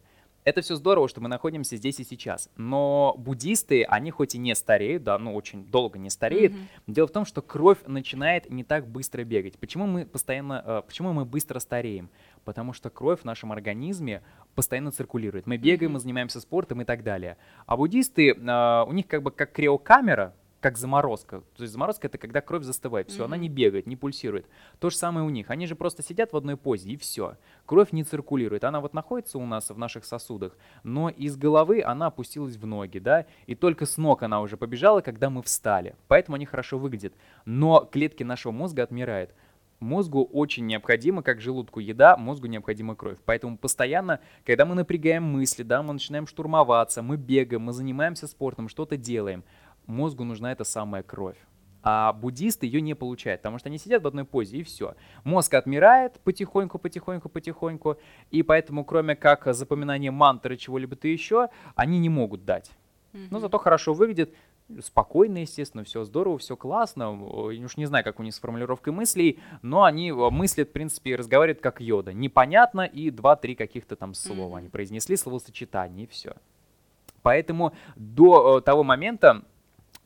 Это все здорово, что мы находимся здесь и сейчас. Но буддисты, они хоть и не стареют, да, ну очень долго не стареют. Mm-hmm. Дело в том, что кровь начинает не так быстро бегать. Почему мы постоянно, э, почему мы быстро стареем? Потому что кровь в нашем организме постоянно циркулирует. Мы бегаем, мы занимаемся спортом и так далее. А буддисты, э, у них как бы как криокамера, как заморозка. То есть заморозка это когда кровь застывает, все, mm-hmm. она не бегает, не пульсирует. То же самое у них. Они же просто сидят в одной позе и все. Кровь не циркулирует. Она вот находится у нас в наших сосудах, но из головы она опустилась в ноги, да, и только с ног она уже побежала, когда мы встали. Поэтому они хорошо выглядят. Но клетки нашего мозга отмирают. Мозгу очень необходимо, как желудку еда, мозгу необходима кровь. Поэтому постоянно, когда мы напрягаем мысли, да, мы начинаем штурмоваться, мы бегаем, мы занимаемся спортом, что-то делаем, мозгу нужна эта самая кровь. А буддисты ее не получают, потому что они сидят в одной позе и все. Мозг отмирает потихоньку, потихоньку, потихоньку, и поэтому кроме как запоминания мантры чего-либо-то еще, они не могут дать. Mm-hmm. Но зато хорошо выглядит, спокойно, естественно, все здорово, все классно. Я уж не знаю, как у них с формулировкой мыслей, но они мыслят, в принципе, и разговаривают как йода. Непонятно и два-три каких-то там слова. Mm-hmm. Они произнесли словосочетание и все. Поэтому до э, того момента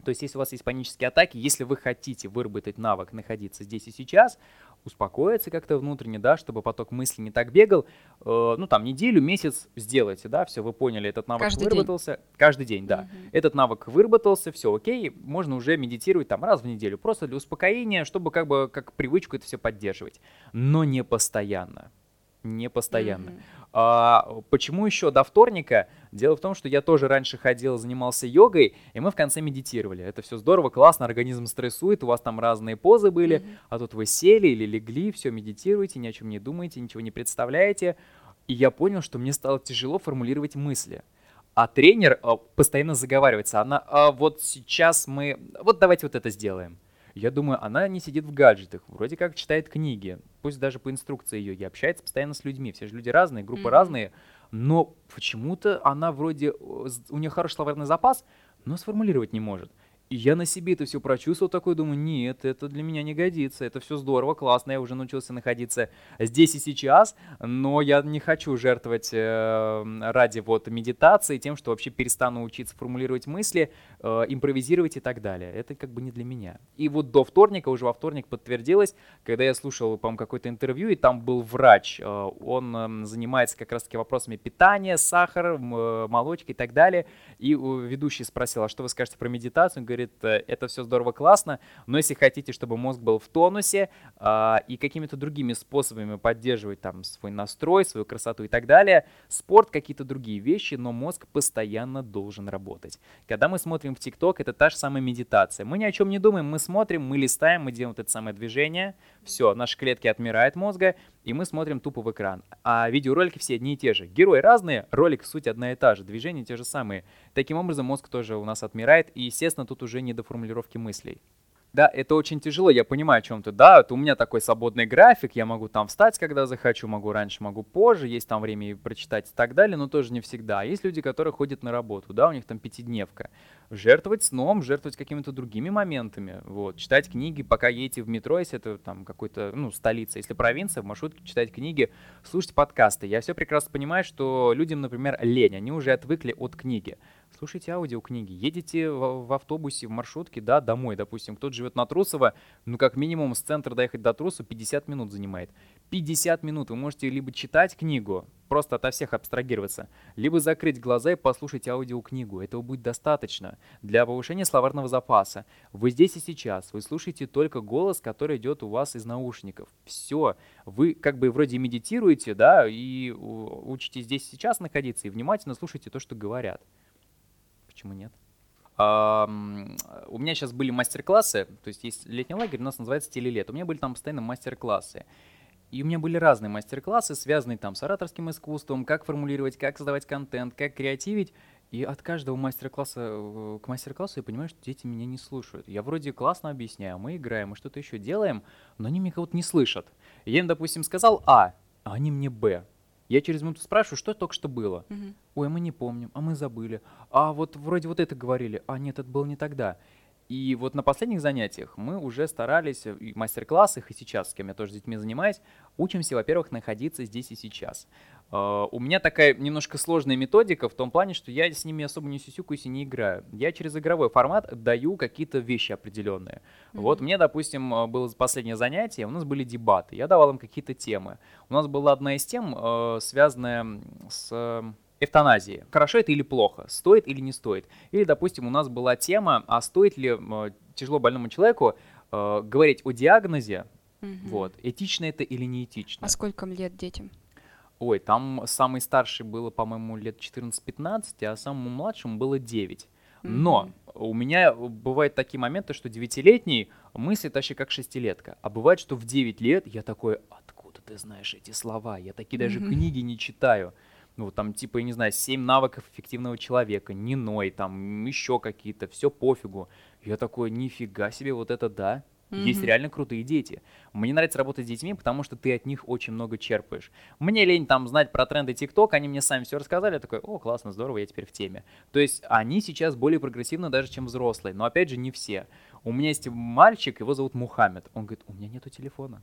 то есть, если у вас есть панические атаки, если вы хотите выработать навык находиться здесь и сейчас, успокоиться как-то внутренне, да, чтобы поток мысли не так бегал, э, ну, там, неделю, месяц сделайте, да, все, вы поняли, этот навык каждый выработался. День. Каждый день, да. Угу. Этот навык выработался, все, окей, можно уже медитировать там раз в неделю, просто для успокоения, чтобы как бы как привычку это все поддерживать, но не постоянно не постоянно. Mm-hmm. А, почему еще до вторника? Дело в том, что я тоже раньше ходил, занимался йогой, и мы в конце медитировали. Это все здорово, классно, организм стрессует, у вас там разные позы были, mm-hmm. а тут вы сели или легли, все медитируете, ни о чем не думаете, ничего не представляете. И я понял, что мне стало тяжело формулировать мысли. А тренер а, постоянно заговаривается. Она, а вот сейчас мы, вот давайте вот это сделаем. Я думаю, она не сидит в гаджетах, вроде как читает книги, пусть даже по инструкции йоги, общается постоянно с людьми. Все же люди разные, группы mm-hmm. разные, но почему-то она вроде, у нее хороший словарный запас, но сформулировать не может. И я на себе это все прочувствовал, такой думаю, нет, это для меня не годится, это все здорово, классно, я уже научился находиться здесь и сейчас, но я не хочу жертвовать э, ради вот медитации тем, что вообще перестану учиться формулировать мысли, э, импровизировать и так далее. Это как бы не для меня. И вот до вторника, уже во вторник подтвердилось, когда я слушал, по-моему, какое-то интервью, и там был врач, э, он э, занимается как раз-таки вопросами питания, сахара, э, молочки и так далее, и ведущий спросил, а что вы скажете про медитацию? Он говорит, э, это все здорово, классно, но если хотите, чтобы мозг был в тонусе э, и какими-то другими способами поддерживать там свой настрой, свою красоту и так далее, спорт, какие-то другие вещи, но мозг постоянно должен работать. Когда мы смотрим в ТикТок, это та же самая медитация. Мы ни о чем не думаем, мы смотрим, мы листаем, мы делаем это самое движение, все, наши клетки отмирают мозга, и мы смотрим тупо в экран. А видеоролики все одни и те же. Герои разные, ролик суть одна и та же, движения те же самые. Таким образом, мозг тоже у нас отмирает, и, естественно, тут уже не до формулировки мыслей. Да, это очень тяжело, я понимаю, о чем ты. Да, это у меня такой свободный график, я могу там встать, когда захочу, могу раньше, могу позже, есть там время и прочитать и так далее, но тоже не всегда. Есть люди, которые ходят на работу, да, у них там пятидневка. Жертвовать сном, жертвовать какими-то другими моментами, вот, читать книги, пока едете в метро, если это там какой-то, ну, столица, если провинция, в маршрутке читать книги, слушать подкасты. Я все прекрасно понимаю, что людям, например, лень, они уже отвыкли от книги слушайте аудиокниги, едете в, в автобусе, в маршрутке, да, домой, допустим, кто-то живет на Трусово, ну, как минимум с центра доехать до Трусова 50 минут занимает. 50 минут вы можете либо читать книгу, просто ото всех абстрагироваться, либо закрыть глаза и послушать аудиокнигу. Этого будет достаточно для повышения словарного запаса. Вы здесь и сейчас, вы слушаете только голос, который идет у вас из наушников. Все, вы как бы вроде медитируете, да, и учитесь здесь сейчас находиться, и внимательно слушаете то, что говорят. Почему нет? У меня сейчас были мастер-классы, то есть есть летний лагерь, у нас называется «Телелет». У меня были там постоянно мастер-классы. И у меня были разные мастер-классы, связанные там с ораторским искусством, как формулировать, как создавать контент, как креативить. И от каждого мастер-класса э, к мастер-классу я понимаю, что дети меня не слушают. Я вроде классно объясняю, мы играем, мы что-то еще делаем, но они меня кого-то не слышат. я им, допустим, сказал А, а они мне Б. Я через минуту спрашиваю, что только что было. Угу. Ой, мы не помним, а мы забыли. А вот вроде вот это говорили, а нет, это было не тогда. И вот на последних занятиях мы уже старались, и в мастер-классах, и сейчас, с кем я тоже с детьми занимаюсь, учимся, во-первых, находиться здесь и сейчас. Uh, у меня такая немножко сложная методика в том плане, что я с ними особо не сюсюкаюсь и не играю. Я через игровой формат даю какие-то вещи определенные. Mm-hmm. Вот мне, допустим, э, было последнее занятие, у нас были дебаты, я давал им какие-то темы. У нас была одна из тем, uh, связанная с эвтаназии. Хорошо это или плохо, стоит или не стоит. Или, допустим, у нас была тема, а стоит ли тяжело больному человеку э, говорить о диагнозе, угу. вот, этично это или не этично. А сколько лет детям? Ой, там самый старший было, по-моему, лет 14-15, а самому младшему было 9. Но у меня бывают такие моменты, что девятилетний мыслит вообще как шестилетка. А бывает, что в 9 лет я такой, откуда ты знаешь эти слова? Я такие даже книги не читаю ну, там, типа, я не знаю, 7 навыков эффективного человека, не ной, там, еще какие-то, все пофигу. Я такой, нифига себе, вот это да. Mm-hmm. Есть реально крутые дети. Мне нравится работать с детьми, потому что ты от них очень много черпаешь. Мне лень там знать про тренды ТикТок, они мне сами все рассказали, я такой, о, классно, здорово, я теперь в теме. То есть они сейчас более прогрессивны даже, чем взрослые, но опять же не все. У меня есть мальчик, его зовут Мухаммед, он говорит, у меня нету телефона.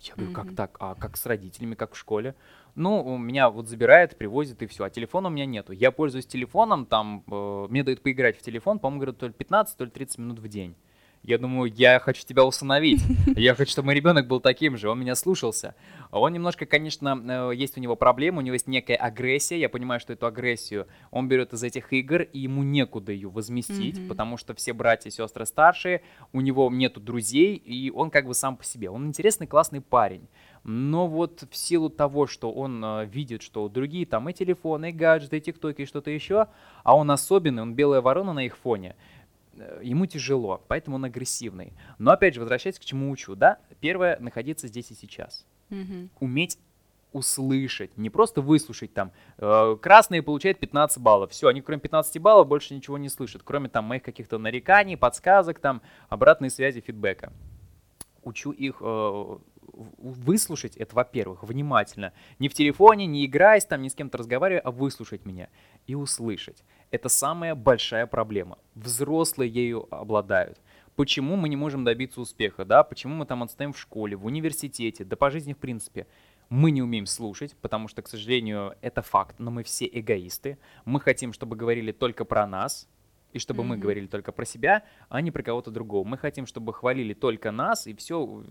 Я говорю, как так? А как с родителями, как в школе? Ну, меня вот забирает, привозит и все. А телефона у меня нету. Я пользуюсь телефоном, там, э, мне дают поиграть в телефон, по-моему, говорят, то ли 15, то ли 30 минут в день. Я думаю, я хочу тебя усыновить. Я хочу, чтобы мой ребенок был таким же. Он меня слушался. Он немножко, конечно, э, есть у него проблема, у него есть некая агрессия. Я понимаю, что эту агрессию он берет из этих игр, и ему некуда ее возместить, mm-hmm. потому что все братья и сестры старшие, у него нету друзей, и он как бы сам по себе. Он интересный, классный парень. Но вот в силу того, что он э, видит, что другие там и телефоны, и гаджеты, и тиктоки, и что-то еще, а он особенный, он белая ворона на их фоне, ему тяжело, поэтому он агрессивный. Но опять же, возвращаясь к чему учу, да, первое, находиться здесь и сейчас. Угу. Уметь услышать, не просто выслушать там. Э, красные получают 15 баллов. Все, они кроме 15 баллов больше ничего не слышат, кроме там моих каких-то нареканий, подсказок, там, обратной связи, фидбэка. Учу их э, выслушать это, во-первых, внимательно. Не в телефоне, не играясь там, ни с кем-то разговаривая, а выслушать меня и услышать. Это самая большая проблема. Взрослые ею обладают. Почему мы не можем добиться успеха, да? Почему мы там отстаем в школе, в университете, да по жизни в принципе? Мы не умеем слушать, потому что, к сожалению, это факт, но мы все эгоисты. Мы хотим, чтобы говорили только про нас, и чтобы mm-hmm. мы говорили только про себя, а не про кого-то другого. Мы хотим, чтобы хвалили только нас, и все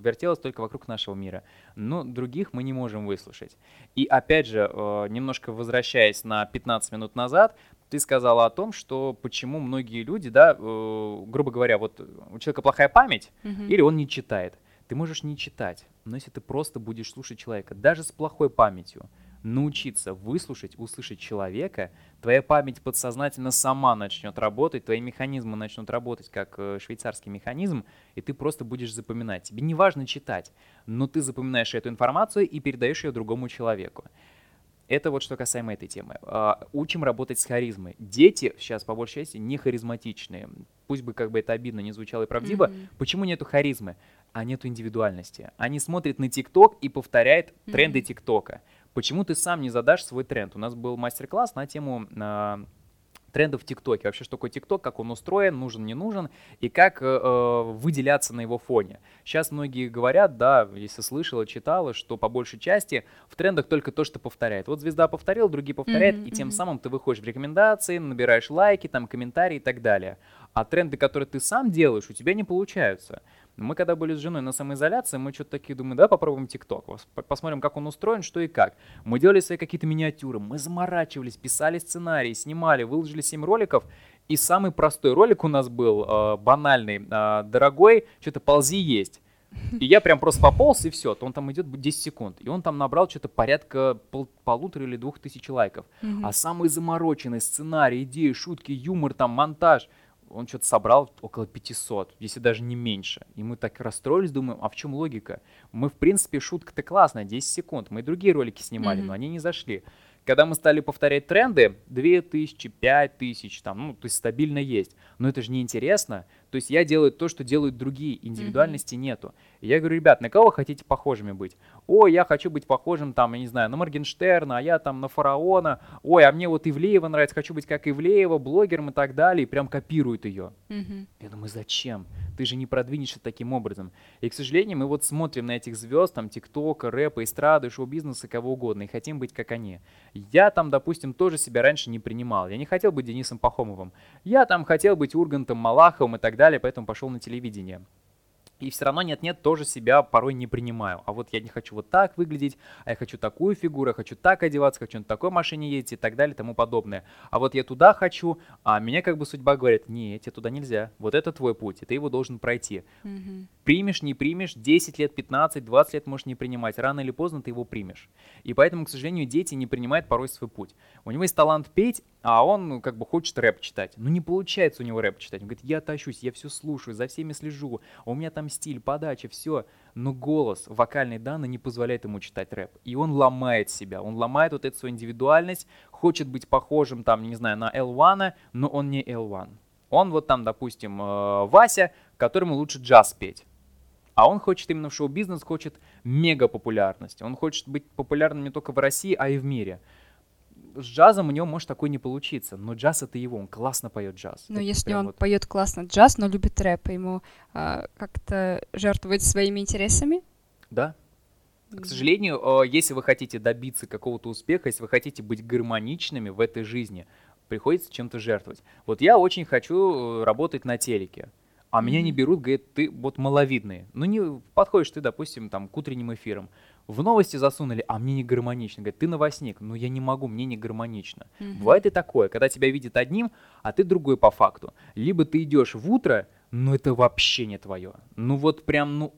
вертелось только вокруг нашего мира. Но других мы не можем выслушать. И опять же, э, немножко возвращаясь на 15 минут назад, ты сказала о том, что почему многие люди, да, э, грубо говоря, вот у человека плохая память, mm-hmm. или он не читает. Ты можешь не читать, но если ты просто будешь слушать человека, даже с плохой памятью, научиться выслушать, услышать человека, твоя память подсознательно сама начнет работать, твои механизмы начнут работать как э, швейцарский механизм, и ты просто будешь запоминать. Тебе не важно читать, но ты запоминаешь эту информацию и передаешь ее другому человеку. Это вот что касаемо этой темы. А, учим работать с харизмой. Дети сейчас, по большей части, не харизматичные. Пусть бы как бы это обидно не звучало и правдиво. Mm-hmm. Почему нету харизмы? А нету индивидуальности. Они смотрят на ТикТок и повторяют mm-hmm. тренды ТикТока. Почему ты сам не задашь свой тренд? У нас был мастер-класс на тему э, трендов в ТикТоке. Вообще, что такое ТикТок, как он устроен, нужен, не нужен, и как э, э, выделяться на его фоне. Сейчас многие говорят, да, если слышала, читала, что по большей части в трендах только то, что повторяет. Вот звезда повторил, другие повторяют, mm-hmm, и тем mm-hmm. самым ты выходишь в рекомендации, набираешь лайки, там, комментарии и так далее. А тренды, которые ты сам делаешь, у тебя не получаются. Мы когда были с женой на самоизоляции, мы что-то такие думаем, да, попробуем ТикТок, посмотрим, как он устроен, что и как. Мы делали свои какие-то миниатюры, мы заморачивались, писали сценарии, снимали, выложили 7 роликов, и самый простой ролик у нас был, э, банальный, э, дорогой, что-то ползи есть. И я прям просто пополз, и все. То он там идет 10 секунд. И он там набрал что-то порядка пол, полутора или двух тысяч лайков. Mm-hmm. А самый замороченный сценарий, идеи, шутки, юмор, там, монтаж – он что-то собрал около 500, если даже не меньше. И мы так расстроились, думаем, а в чем логика? Мы, в принципе, шутка-то классная, 10 секунд. Мы и другие ролики снимали, mm-hmm. но они не зашли. Когда мы стали повторять тренды, 2000, 5000, там, ну, то есть стабильно есть. Но это же неинтересно. То есть я делаю то, что делают другие, индивидуальности mm-hmm. нету. И я говорю, ребят, на кого хотите похожими быть? Ой, я хочу быть похожим там, я не знаю, на Моргенштерна, а я там на Фараона. Ой, а мне вот Ивлеева нравится, хочу быть как Ивлеева, блогером и так далее. И прям копируют ее. Mm-hmm. Я думаю, зачем? Ты же не продвинешься таким образом. И, к сожалению, мы вот смотрим на этих звезд, там, ТикТока, рэпа, эстрады, шоу-бизнеса, кого угодно, и хотим быть как они. Я там, допустим, тоже себя раньше не принимал. Я не хотел быть Денисом Пахомовым. Я там хотел быть Ургантом, Малаховым и так далее, поэтому пошел на телевидение. И все равно нет-нет, тоже себя порой не принимаю. А вот я не хочу вот так выглядеть, а я хочу такую фигуру, я хочу так одеваться, хочу на такой машине ездить и так далее и тому подобное. А вот я туда хочу, а меня как бы судьба говорит, нет, тебе туда нельзя. Вот это твой путь, и ты его должен пройти. Mm-hmm. Примешь, не примешь, 10 лет, 15, 20 лет можешь не принимать. Рано или поздно ты его примешь. И поэтому, к сожалению, дети не принимают порой свой путь. У него есть талант петь, а он ну, как бы хочет рэп читать. Но не получается у него рэп читать. Он говорит, я тащусь, я все слушаю, за всеми слежу, у меня там стиль, подача, все. Но голос, вокальные данные не позволяет ему читать рэп. И он ломает себя, он ломает вот эту свою индивидуальность, хочет быть похожим там, не знаю, на L1, но он не L1. Он вот там, допустим, э, Вася, которому лучше джаз петь. А он хочет именно в шоу-бизнес, хочет мега популярности. Он хочет быть популярным не только в России, а и в мире с джазом у него может такой не получиться, но джаз это его, он классно поет джаз. Но если он вот... поет классно джаз, но любит рэп, ему а, как-то жертвовать своими интересами? Да. К сожалению, если вы хотите добиться какого-то успеха, если вы хотите быть гармоничными в этой жизни, приходится чем-то жертвовать. Вот я очень хочу э, работать на телеке а меня не берут, говорят, ты вот маловидный. Ну, не подходишь ты, допустим, там, к утренним эфирам. В новости засунули, а мне не гармонично. Говорят, ты новостник. Ну, я не могу, мне не гармонично. Mm-hmm. Бывает и такое, когда тебя видят одним, а ты другой по факту. Либо ты идешь в утро, но это вообще не твое. Ну, вот прям, ну,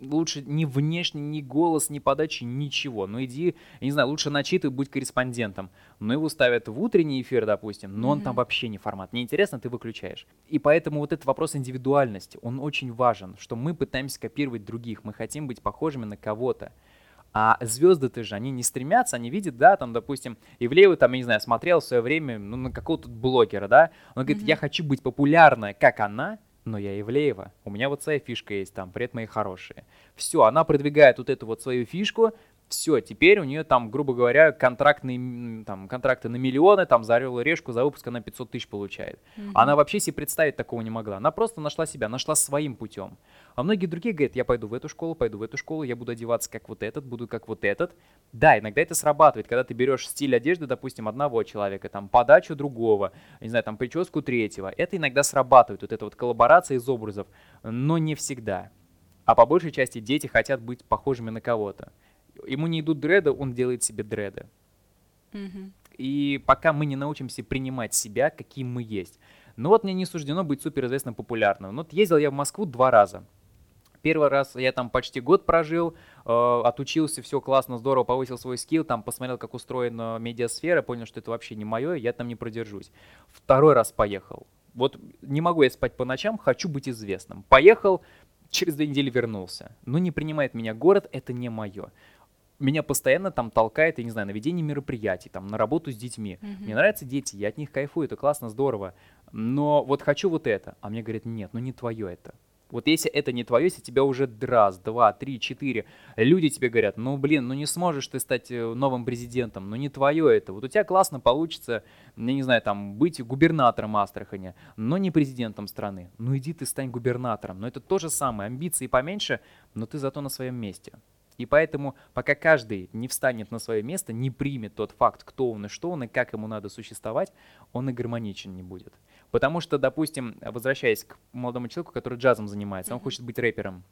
лучше ни внешне, ни голос, ни подачи, ничего. Ну иди, я не знаю, лучше начитывай, будь корреспондентом. Но его ставят в утренний эфир, допустим, но mm-hmm. он там вообще не формат. Неинтересно, ты выключаешь. И поэтому вот этот вопрос индивидуальности, он очень важен, что мы пытаемся копировать других, мы хотим быть похожими на кого-то. А звезды-то же, они не стремятся, они видят, да, там, допустим, Ивлеева, там, я не знаю, смотрел в свое время, ну, на какого-то блогера, да, он говорит, mm-hmm. я хочу быть популярной, как она, но я Ивлеева, у меня вот своя фишка есть там, привет мои хорошие. Все, она продвигает вот эту вот свою фишку, все, теперь у нее там, грубо говоря, контрактные, там, контракты на миллионы, там, за орел и решку, за выпуск она 500 тысяч получает. Mm-hmm. Она вообще себе представить такого не могла. Она просто нашла себя, нашла своим путем. А многие другие говорят, я пойду в эту школу, пойду в эту школу, я буду одеваться как вот этот, буду как вот этот. Да, иногда это срабатывает, когда ты берешь стиль одежды, допустим, одного человека, там, подачу другого, не знаю, там, прическу третьего. Это иногда срабатывает, вот эта вот коллаборация из образов, но не всегда. А по большей части дети хотят быть похожими на кого-то ему не идут дреды, он делает себе дреды. Mm-hmm. И пока мы не научимся принимать себя, каким мы есть. Ну вот мне не суждено быть суперизвестным популярным. Ну вот ездил я в Москву два раза. Первый раз я там почти год прожил, э, отучился, все классно, здорово, повысил свой скилл, там посмотрел, как устроена медиасфера, понял, что это вообще не мое, я там не продержусь. Второй раз поехал. Вот не могу я спать по ночам, хочу быть известным. Поехал, через две недели вернулся. Но не принимает меня город, это не мое меня постоянно там толкает, я не знаю, на ведение мероприятий, там, на работу с детьми. Mm-hmm. Мне нравятся дети, я от них кайфую, это классно, здорово. Но вот хочу вот это. А мне говорят, нет, ну не твое это. Вот если это не твое, если тебя уже раз, два, три, четыре, люди тебе говорят, ну блин, ну не сможешь ты стать э, новым президентом, ну не твое это. Вот у тебя классно получится, я не знаю, там, быть губернатором Астрахани, но не президентом страны. Ну иди ты стань губернатором. Но это то же самое, амбиции поменьше, но ты зато на своем месте. И поэтому, пока каждый не встанет на свое место, не примет тот факт, кто он и что он, и как ему надо существовать, он и гармоничен не будет. Потому что, допустим, возвращаясь к молодому человеку, который джазом занимается, он хочет быть рэпером.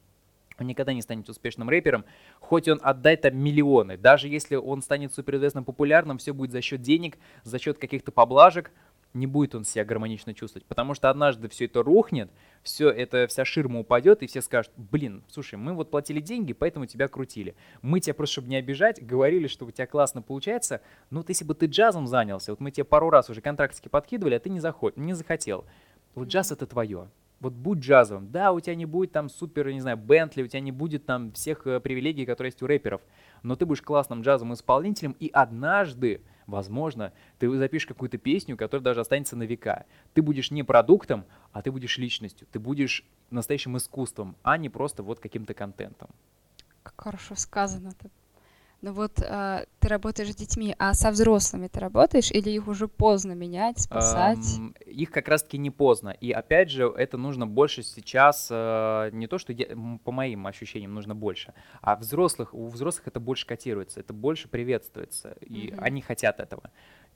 Он никогда не станет успешным рэпером, хоть он отдает там миллионы. Даже если он станет суперизвестным популярным, все будет за счет денег, за счет каких-то поблажек, не будет он себя гармонично чувствовать, потому что однажды все это рухнет, все это, вся ширма упадет, и все скажут, блин, слушай, мы вот платили деньги, поэтому тебя крутили. Мы тебя просто, чтобы не обижать, говорили, что у тебя классно получается, но вот если бы ты джазом занялся, вот мы тебе пару раз уже контрактики подкидывали, а ты не, заход, не захотел. Вот джаз это твое. Вот будь джазовым. Да, у тебя не будет там супер, не знаю, Бентли, у тебя не будет там всех э, привилегий, которые есть у рэперов, но ты будешь классным джазовым исполнителем, и однажды Возможно, ты запишешь какую-то песню, которая даже останется на века. Ты будешь не продуктом, а ты будешь личностью. Ты будешь настоящим искусством, а не просто вот каким-то контентом. Как хорошо сказано-то. Ну вот э, ты работаешь с детьми, а со взрослыми ты работаешь или их уже поздно менять, спасать? Эм, их как раз-таки не поздно. И опять же, это нужно больше сейчас, э, не то, что я, по моим ощущениям нужно больше, а взрослых, у взрослых это больше котируется, это больше приветствуется, и mm-hmm. они хотят этого.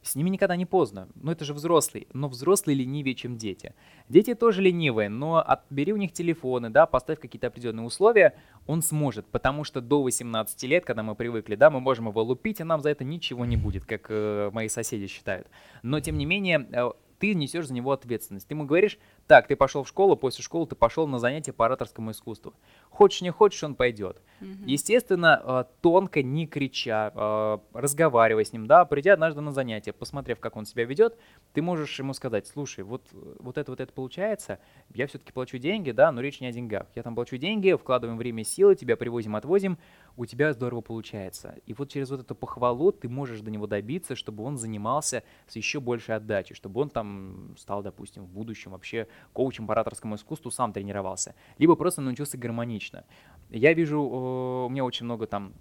С ними никогда не поздно. Ну это же взрослый, но взрослые ленивее, чем дети. Дети тоже ленивые, но отбери у них телефоны, да, поставь какие-то определенные условия, он сможет, потому что до 18 лет, когда мы привыкли, да, мы можем его лупить, и нам за это ничего не будет, как э, мои соседи считают. Но тем не менее, э, ты несешь за него ответственность. Ты ему говоришь, так, ты пошел в школу, после школы ты пошел на занятия по ораторскому искусству. Хочешь, не хочешь, он пойдет. Угу. Естественно, э, тонко, не крича, э, разговаривая с ним, да, придя однажды на занятие, посмотрев, как он себя ведет, ты можешь ему сказать, слушай, вот, вот это вот это получается, я все-таки плачу деньги, да, но речь не о деньгах. Я там плачу деньги, вкладываем время и силы, тебя привозим, отвозим, у тебя здорово получается. И вот через вот эту похвалу ты можешь до него добиться, чтобы он занимался с еще большей отдачей, чтобы он там стал, допустим, в будущем вообще коучем по ораторскому искусству, сам тренировался. Либо просто научился гармонично. Я вижу, у меня очень много там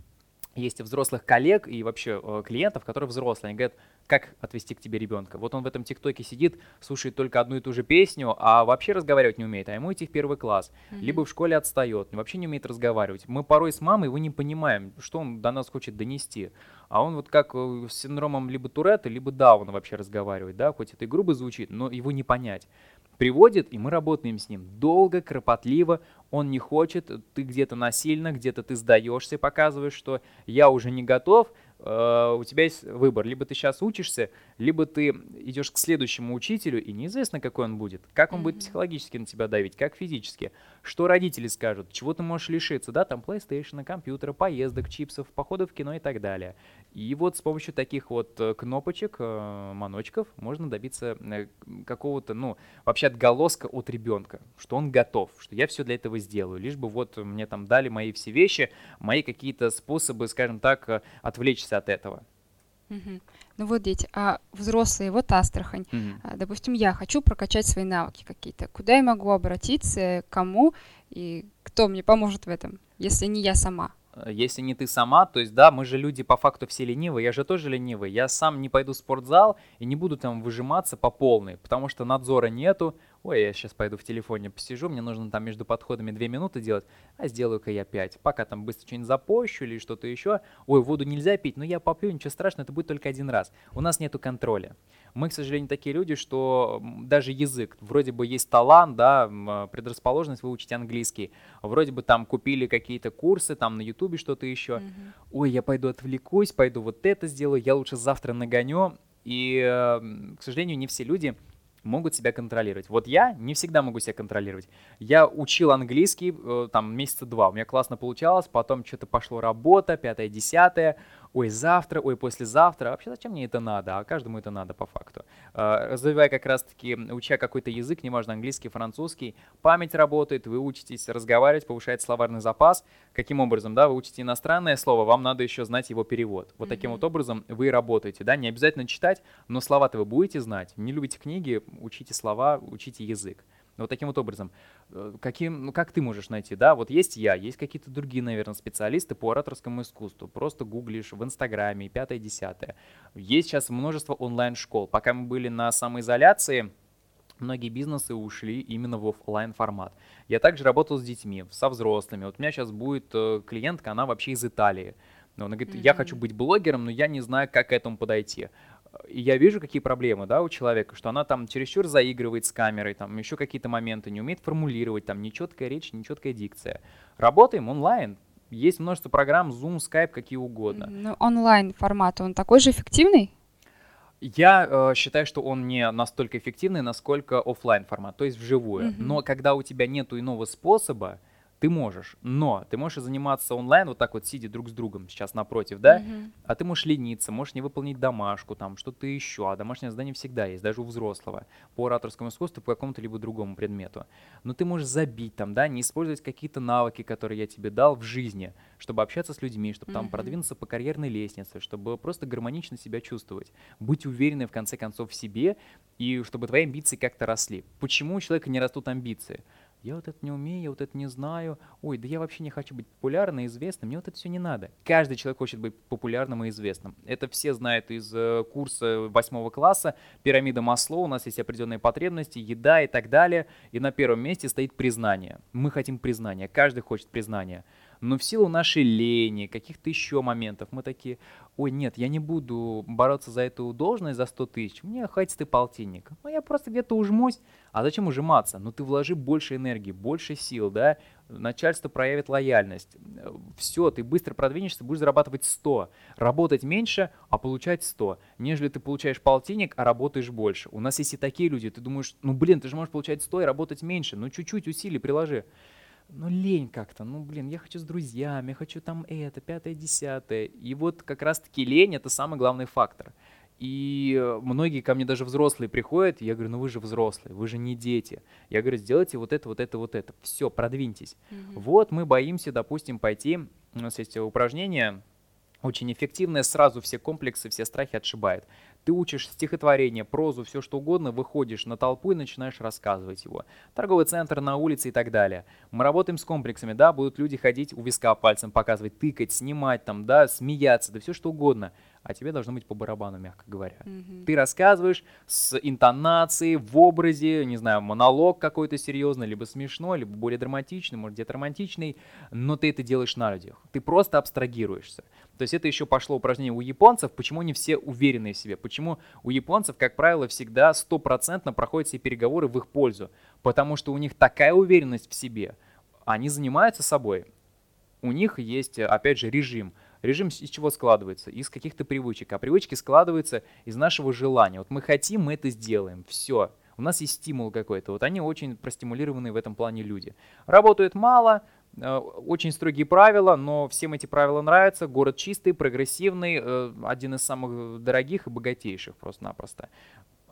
есть взрослых коллег и вообще э, клиентов, которые взрослые, они говорят, как отвести к тебе ребенка. Вот он в этом ТикТоке сидит, слушает только одну и ту же песню, а вообще разговаривать не умеет, а ему идти в первый класс. Mm-hmm. Либо в школе отстает, вообще не умеет разговаривать. Мы порой с мамой его не понимаем, что он до нас хочет донести. А он вот как э, с синдромом либо Туретта, либо Дауна вообще разговаривает, да, хоть это и грубо звучит, но его не понять приводит, и мы работаем с ним долго, кропотливо, он не хочет, ты где-то насильно, где-то ты сдаешься, показываешь, что я уже не готов, э, у тебя есть выбор, либо ты сейчас учишься, либо ты идешь к следующему учителю, и неизвестно, какой он будет, как он mm-hmm. будет психологически на тебя давить, как физически, что родители скажут, чего ты можешь лишиться, да, там PlayStation, компьютера, поездок, чипсов, походов в кино и так далее. И вот с помощью таких вот э, кнопочек, э, маночков можно добиться э, какого-то, ну, вообще отголоска от ребенка, что он готов, что я все для этого сделаю, лишь бы вот мне там дали мои все вещи, мои какие-то способы, скажем так, отвлечься от этого. Угу. Ну вот дети, а взрослые, вот Астрахань. Угу. Допустим, я хочу прокачать свои навыки какие-то. Куда я могу обратиться, кому и кто мне поможет в этом, если не я сама? Э, если не ты сама, то есть да, мы же люди по факту все ленивые, я же тоже ленивый, я сам не пойду в спортзал и не буду там выжиматься по полной, потому что надзора нету, ой, я сейчас пойду в телефоне посижу, мне нужно там между подходами 2 минуты делать, а сделаю-ка я 5, пока там быстро что-нибудь запощу или что-то еще, ой, воду нельзя пить, но я попью, ничего страшного, это будет только один раз, у нас нету контроля. Мы, к сожалению, такие люди, что даже язык, вроде бы есть талант, да, предрасположенность выучить английский, вроде бы там купили какие-то курсы, там на ютубе что-то еще, mm-hmm. ой, я пойду отвлекусь, пойду вот это сделаю, я лучше завтра нагоню, и, к сожалению, не все люди могут себя контролировать. Вот я не всегда могу себя контролировать. Я учил английский э, там месяца два, у меня классно получалось, потом что-то пошло работа, пятое, десятое, ой, завтра, ой, послезавтра. Вообще, зачем мне это надо? А каждому это надо по факту. Э, развивая как раз-таки, уча какой-то язык, неважно, английский, французский, память работает, вы учитесь разговаривать, повышает словарный запас. Каким образом, да, вы учите иностранное слово, вам надо еще знать его перевод. Вот mm-hmm. таким вот образом вы работаете, да, не обязательно читать, но слова-то вы будете знать. Не любите книги, учите слова, учите язык. Вот таким вот образом. Э, каким, ну, как ты можешь найти, да? Вот есть я, есть какие-то другие, наверное, специалисты по ораторскому искусству. Просто гуглишь в Инстаграме, пятое, десятое. Есть сейчас множество онлайн-школ. Пока мы были на самоизоляции, многие бизнесы ушли именно в офлайн формат. Я также работал с детьми, со взрослыми. Вот у меня сейчас будет э, клиентка, она вообще из Италии. Она говорит, mm-hmm. я хочу быть блогером, но я не знаю, как к этому подойти я вижу, какие проблемы, да, у человека, что она там чересчур заигрывает с камерой, там еще какие-то моменты, не умеет формулировать, там нечеткая речь, нечеткая дикция. Работаем онлайн, есть множество программ, Zoom, Skype, какие угодно. Ну, онлайн формат, он такой же эффективный? Я э, считаю, что он не настолько эффективный, насколько офлайн формат, то есть вживую. Mm-hmm. Но когда у тебя нету иного способа, ты можешь, но ты можешь заниматься онлайн, вот так вот сидя друг с другом сейчас напротив, да, mm-hmm. а ты можешь лениться, можешь не выполнить домашку, там, что-то еще, а домашнее задание всегда есть, даже у взрослого, по ораторскому искусству, по какому-то либо другому предмету. Но ты можешь забить там, да, не использовать какие-то навыки, которые я тебе дал в жизни, чтобы общаться с людьми, чтобы mm-hmm. там продвинуться по карьерной лестнице, чтобы просто гармонично себя чувствовать, быть уверенной в конце концов в себе, и чтобы твои амбиции как-то росли. Почему у человека не растут амбиции? Я вот это не умею, я вот это не знаю, ой, да я вообще не хочу быть популярным и известным, мне вот это все не надо. Каждый человек хочет быть популярным и известным. Это все знают из э, курса восьмого класса, пирамида Масло, у нас есть определенные потребности, еда и так далее, и на первом месте стоит признание. Мы хотим признания, каждый хочет признания. Но в силу нашей лени, каких-то еще моментов, мы такие, ой, нет, я не буду бороться за эту должность за 100 тысяч, мне хватит и полтинник. Ну, я просто где-то ужмусь. А зачем ужиматься? Ну, ты вложи больше энергии, больше сил, да, начальство проявит лояльность. Все, ты быстро продвинешься, будешь зарабатывать 100. Работать меньше, а получать 100. Нежели ты получаешь полтинник, а работаешь больше. У нас есть и такие люди, ты думаешь, ну, блин, ты же можешь получать 100 и работать меньше, ну, чуть-чуть усилий приложи ну лень как-то, ну блин, я хочу с друзьями, я хочу там это, пятое, десятое. И вот как раз-таки лень это самый главный фактор. И многие ко мне даже взрослые приходят, я говорю, ну вы же взрослые, вы же не дети. Я говорю, сделайте вот это, вот это, вот это. Все, продвиньтесь. Mm-hmm. Вот мы боимся, допустим, пойти, у нас есть упражнение, очень эффективное, сразу все комплексы, все страхи отшибает. Ты учишь стихотворение, прозу, все что угодно, выходишь на толпу и начинаешь рассказывать его. Торговый центр, на улице и так далее. Мы работаем с комплексами, да, будут люди ходить у виска пальцем показывать, тыкать, снимать там, да, смеяться, да все что угодно а тебе должно быть по барабану, мягко говоря. Mm-hmm. Ты рассказываешь с интонацией, в образе, не знаю, монолог какой-то серьезный, либо смешной, либо более драматичный, может где-то романтичный, но ты это делаешь на людях. Ты просто абстрагируешься. То есть это еще пошло упражнение у японцев, почему они все уверены в себе, почему у японцев, как правило, всегда стопроцентно проходят все переговоры в их пользу, потому что у них такая уверенность в себе, они занимаются собой, у них есть, опять же, режим – Режим из чего складывается? Из каких-то привычек. А привычки складываются из нашего желания. Вот мы хотим, мы это сделаем. Все. У нас есть стимул какой-то. Вот они очень простимулированные в этом плане люди. Работают мало, э, очень строгие правила, но всем эти правила нравятся. Город чистый, прогрессивный, э, один из самых дорогих и богатейших просто-напросто.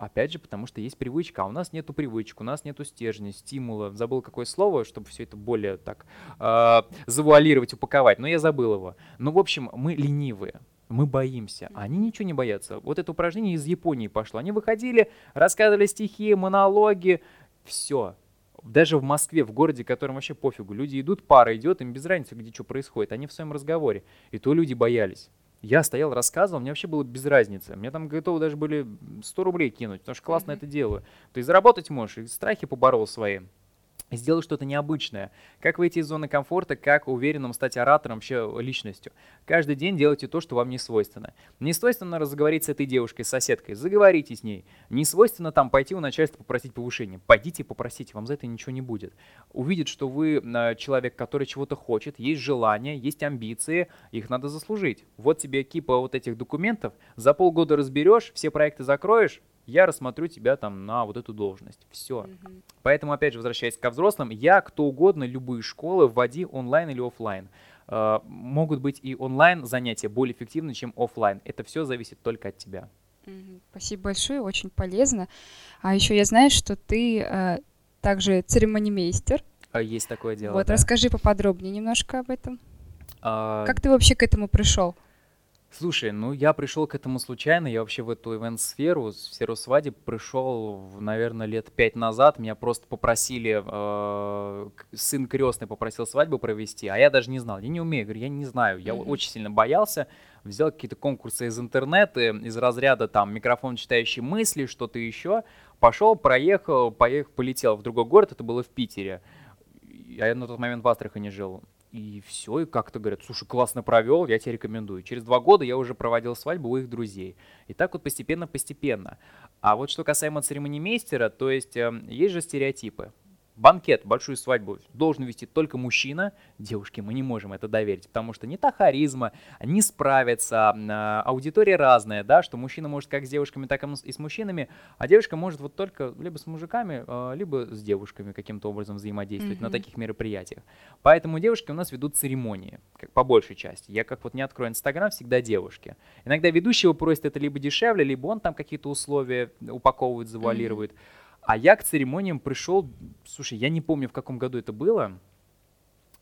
Опять же, потому что есть привычка, а у нас нету привычек, у нас нету стержня, стимула. Забыл какое слово, чтобы все это более так э, завуалировать, упаковать, но я забыл его. Ну, в общем, мы ленивые. Мы боимся. А они ничего не боятся. Вот это упражнение из Японии пошло. Они выходили, рассказывали стихи, монологи. Все. Даже в Москве, в городе, которым вообще пофигу. Люди идут, пара идет, им без разницы, где что происходит. Они в своем разговоре. И то люди боялись. Я стоял, рассказывал, мне вообще было без разницы. Мне там готовы даже были 100 рублей кинуть, потому что классно mm-hmm. это делаю. Есть заработать можешь, и страхи поборол свои сделать что-то необычное. Как выйти из зоны комфорта, как уверенным стать оратором, вообще личностью. Каждый день делайте то, что вам не свойственно. Не свойственно разговорить с этой девушкой, с соседкой, заговорите с ней. Не свойственно там пойти у начальства попросить повышение. Пойдите попросите, вам за это ничего не будет. Увидит, что вы э, человек, который чего-то хочет, есть желание, есть амбиции, их надо заслужить. Вот тебе кипа вот этих документов, за полгода разберешь, все проекты закроешь, я рассмотрю тебя там на вот эту должность. Все. Mm-hmm. Поэтому, опять же, возвращаясь ко взрослым, я, кто угодно, любые школы, вводи онлайн или офлайн. Э, могут быть и онлайн занятия более эффективны, чем офлайн. Это все зависит только от тебя. Mm-hmm. Спасибо большое, очень полезно. А еще я знаю, что ты э, также церемонимейстер. А есть такое дело. Вот, да. расскажи поподробнее немножко об этом. А... Как ты вообще к этому пришел? Слушай, ну я пришел к этому случайно. Я вообще в эту ивент-сферу, в сферу свадеб пришел, наверное, лет пять назад. Меня просто попросили, э, сын крестный попросил свадьбу провести, а я даже не знал. Я не умею, говорю, я не знаю. Я mm-hmm. очень сильно боялся. Взял какие-то конкурсы из интернета, из разряда там микрофон читающий мысли, что-то еще. Пошел, проехал, поехал, полетел в другой город. Это было в Питере. Я на тот момент в Астрахани жил. И все, и как-то говорят, слушай, классно провел, я тебе рекомендую. Через два года я уже проводил свадьбу у их друзей. И так вот постепенно-постепенно. А вот что касаемо церемонимейстера, то есть э, есть же стереотипы. Банкет, большую свадьбу должен вести только мужчина, девушки мы не можем это доверить, потому что не та харизма, не справится, а, аудитория разная, да, что мужчина может как с девушками, так и с мужчинами, а девушка может вот только либо с мужиками, а, либо с девушками каким-то образом взаимодействовать mm-hmm. на таких мероприятиях. Поэтому девушки у нас ведут церемонии, как по большей части. Я как вот не открою Инстаграм, всегда девушки. Иногда ведущего просит это либо дешевле, либо он там какие-то условия упаковывает, завуалирует. Mm-hmm. А я к церемониям пришел, слушай, я не помню, в каком году это было,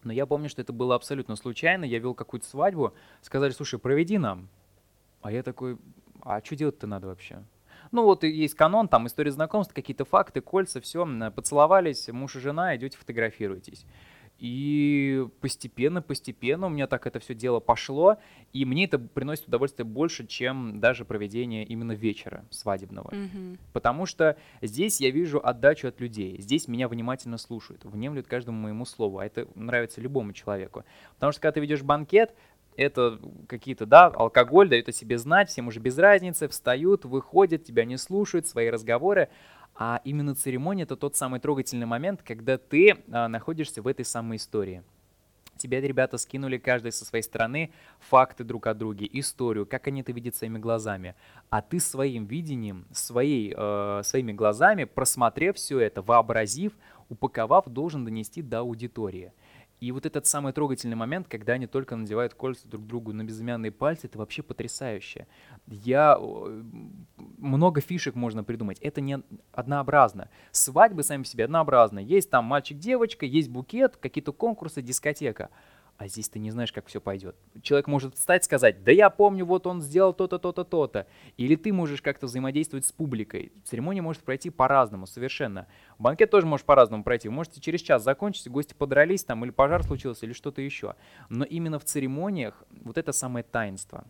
но я помню, что это было абсолютно случайно. Я вел какую-то свадьбу, сказали, слушай, проведи нам. А я такой, а что делать-то надо вообще? Ну вот есть канон, там история знакомств, какие-то факты, кольца, все, поцеловались, муж и жена, идете фотографируйтесь. И постепенно, постепенно у меня так это все дело пошло, и мне это приносит удовольствие больше, чем даже проведение именно вечера свадебного. Mm-hmm. Потому что здесь я вижу отдачу от людей, здесь меня внимательно слушают, внемлют каждому моему слову, а это нравится любому человеку. Потому что когда ты ведешь банкет, это какие-то, да, алкоголь дает о себе знать, всем уже без разницы, встают, выходят, тебя не слушают, свои разговоры, а именно церемония — это тот самый трогательный момент, когда ты а, находишься в этой самой истории. Тебе ребята скинули каждый со своей стороны факты друг о друге, историю, как они это видят своими глазами. А ты своим видением, своей, э, своими глазами, просмотрев все это, вообразив, упаковав, должен донести до аудитории. И вот этот самый трогательный момент, когда они только надевают кольца друг другу на безымянные пальцы, это вообще потрясающе. Я... Много фишек можно придумать. Это не однообразно. Свадьбы сами по себе однообразны. Есть там мальчик-девочка, есть букет, какие-то конкурсы, дискотека а здесь ты не знаешь, как все пойдет. Человек может встать и сказать, да я помню, вот он сделал то-то, то-то, то-то. Или ты можешь как-то взаимодействовать с публикой. Церемония может пройти по-разному, совершенно. Банкет тоже может по-разному пройти. Вы можете через час закончить, гости подрались там, или пожар случился, или что-то еще. Но именно в церемониях вот это самое таинство.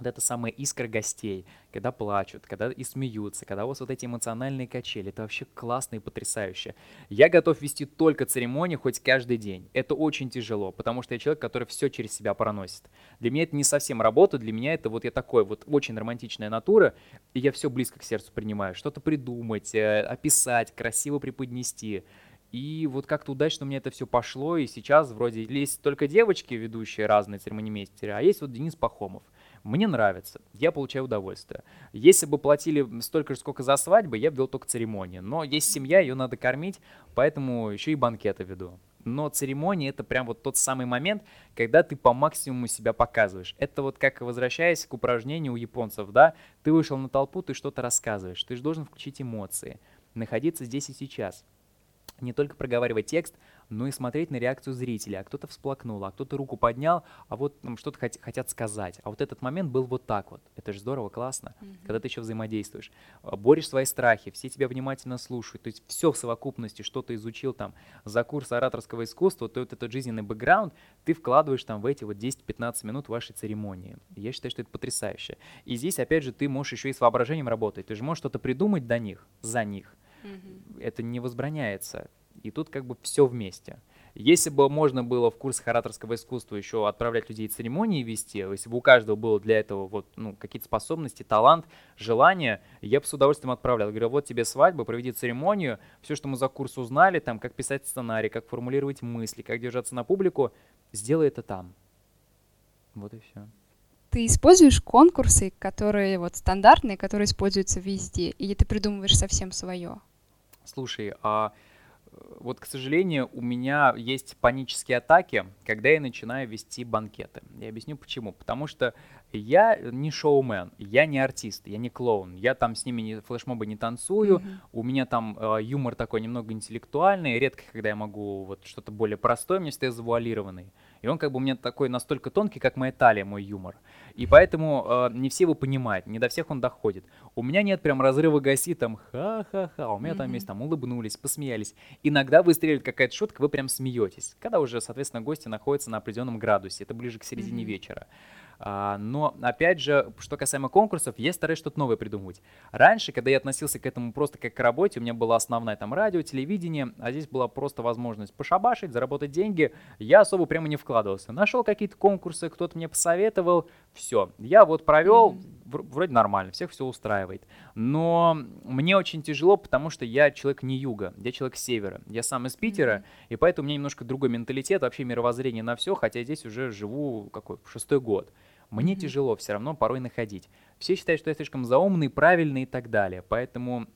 Вот это самая искра гостей, когда плачут, когда и смеются, когда у вас вот эти эмоциональные качели, это вообще классно и потрясающе. Я готов вести только церемонии хоть каждый день. Это очень тяжело, потому что я человек, который все через себя проносит. Для меня это не совсем работа, для меня это вот я такой вот очень романтичная натура, и я все близко к сердцу принимаю. Что-то придумать, э, описать, красиво преподнести. И вот как-то удачно у меня это все пошло, и сейчас вроде есть только девочки, ведущие разные церемонимейстеры, а есть вот Денис Пахомов – мне нравится, я получаю удовольствие. Если бы платили столько же, сколько за свадьбы, я бы вел только церемонии. Но есть семья, ее надо кормить, поэтому еще и банкеты веду. Но церемония это прям вот тот самый момент, когда ты по максимуму себя показываешь. Это вот как возвращаясь к упражнению у японцев, да, ты вышел на толпу, ты что-то рассказываешь, ты же должен включить эмоции, находиться здесь и сейчас не только проговаривать текст, но и смотреть на реакцию зрителя. А кто-то всплакнул, а кто-то руку поднял, а вот там что-то хот- хотят сказать. А вот этот момент был вот так вот. Это же здорово, классно, mm-hmm. когда ты еще взаимодействуешь. А, борешь свои страхи, все тебя внимательно слушают. То есть все в совокупности, что ты изучил там за курс ораторского искусства, то вот этот жизненный бэкграунд ты вкладываешь там в эти вот 10-15 минут вашей церемонии. я считаю, что это потрясающе. И здесь, опять же, ты можешь еще и с воображением работать. Ты же можешь что-то придумать до них, за них. Угу. Это не возбраняется. И тут как бы все вместе. Если бы можно было в курс ораторского искусства еще отправлять людей церемонии вести, если бы у каждого было для этого вот, ну, какие-то способности, талант, желание, я бы с удовольствием отправлял. Я говорю, вот тебе свадьба, проведи церемонию, все, что мы за курс узнали, там, как писать сценарий, как формулировать мысли, как держаться на публику, сделай это там. Вот и все. Ты используешь конкурсы, которые вот стандартные, которые используются везде, или ты придумываешь совсем свое? Слушай, а вот, к сожалению, у меня есть панические атаки, когда я начинаю вести банкеты. Я объясню почему. Потому что я не шоумен, я не артист, я не клоун. Я там с ними не, флешмобы не танцую, mm-hmm. у меня там э, юмор такой немного интеллектуальный, редко, когда я могу вот что-то более простое, мне всегда завуалированный. И он как бы у меня такой настолько тонкий, как моя талия, мой юмор. И поэтому э, не все его понимают, не до всех он доходит. У меня нет прям разрыва гостей, там ха-ха-ха, у меня mm-hmm. там есть, там улыбнулись, посмеялись. Иногда выстреливает какая-то шутка, вы прям смеетесь. Когда уже, соответственно, гости находятся на определенном градусе, это ближе к середине mm-hmm. вечера. А, но, опять же, что касаемо конкурсов, я стараюсь что-то новое придумывать. Раньше, когда я относился к этому просто как к работе, у меня была основная там радио, телевидение, а здесь была просто возможность пошабашить, заработать деньги, я особо прямо не вкладывал вкладывался. Нашел какие-то конкурсы, кто-то мне посоветовал, все. Я вот провел, вроде нормально, всех все устраивает. Но мне очень тяжело, потому что я человек не юга, я человек севера. Я сам из Питера, mm-hmm. и поэтому у меня немножко другой менталитет, вообще мировоззрение на все, хотя здесь уже живу какой шестой год. Мне mm-hmm. тяжело все равно порой находить. Все считают, что я слишком заумный, правильный и так далее. Поэтому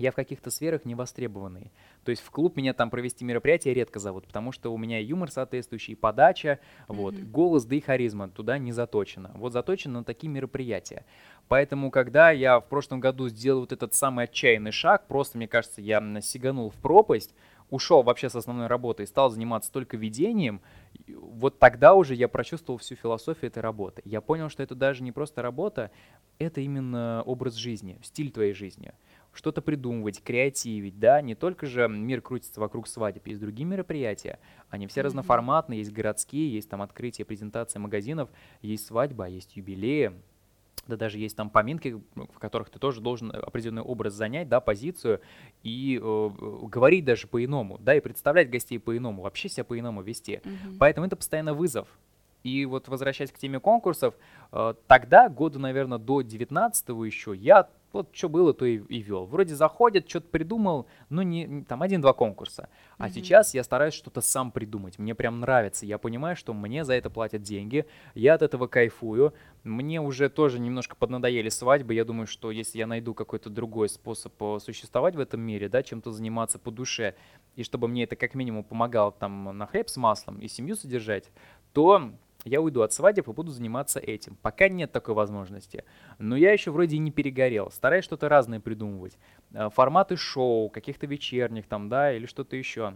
я в каких-то сферах не востребованный. То есть в клуб меня там провести мероприятие редко зовут, потому что у меня юмор соответствующий, подача, mm-hmm. вот, голос, да и харизма туда не заточена. Вот заточено на такие мероприятия. Поэтому, когда я в прошлом году сделал вот этот самый отчаянный шаг, просто, мне кажется, я сиганул в пропасть, ушел вообще с основной работы и стал заниматься только ведением, вот тогда уже я прочувствовал всю философию этой работы. Я понял, что это даже не просто работа, это именно образ жизни, стиль твоей жизни что-то придумывать, креативить, да, не только же мир крутится вокруг свадеб, есть другие мероприятия, они все mm-hmm. разноформатные, есть городские, есть там открытие, презентация магазинов, есть свадьба, есть юбилеи, да даже есть там поминки, в которых ты тоже должен определенный образ занять, да, позицию и э, говорить даже по-иному, да, и представлять гостей по-иному, вообще себя по-иному вести. Mm-hmm. Поэтому это постоянно вызов. И вот возвращаясь к теме конкурсов, э, тогда, года, наверное, до 19 еще, я вот что было, то и, и вел. Вроде заходит, что-то придумал, ну не, там один-два конкурса. А mm-hmm. сейчас я стараюсь что-то сам придумать. Мне прям нравится. Я понимаю, что мне за это платят деньги. Я от этого кайфую. Мне уже тоже немножко поднадоели свадьбы. Я думаю, что если я найду какой-то другой способ существовать в этом мире, да, чем-то заниматься по душе, и чтобы мне это как минимум помогало там на хлеб с маслом и семью содержать, то я уйду от свадеб и буду заниматься этим. Пока нет такой возможности. Но я еще вроде и не перегорел. Стараюсь что-то разное придумывать. Э, форматы шоу, каких-то вечерних там, да, или что-то еще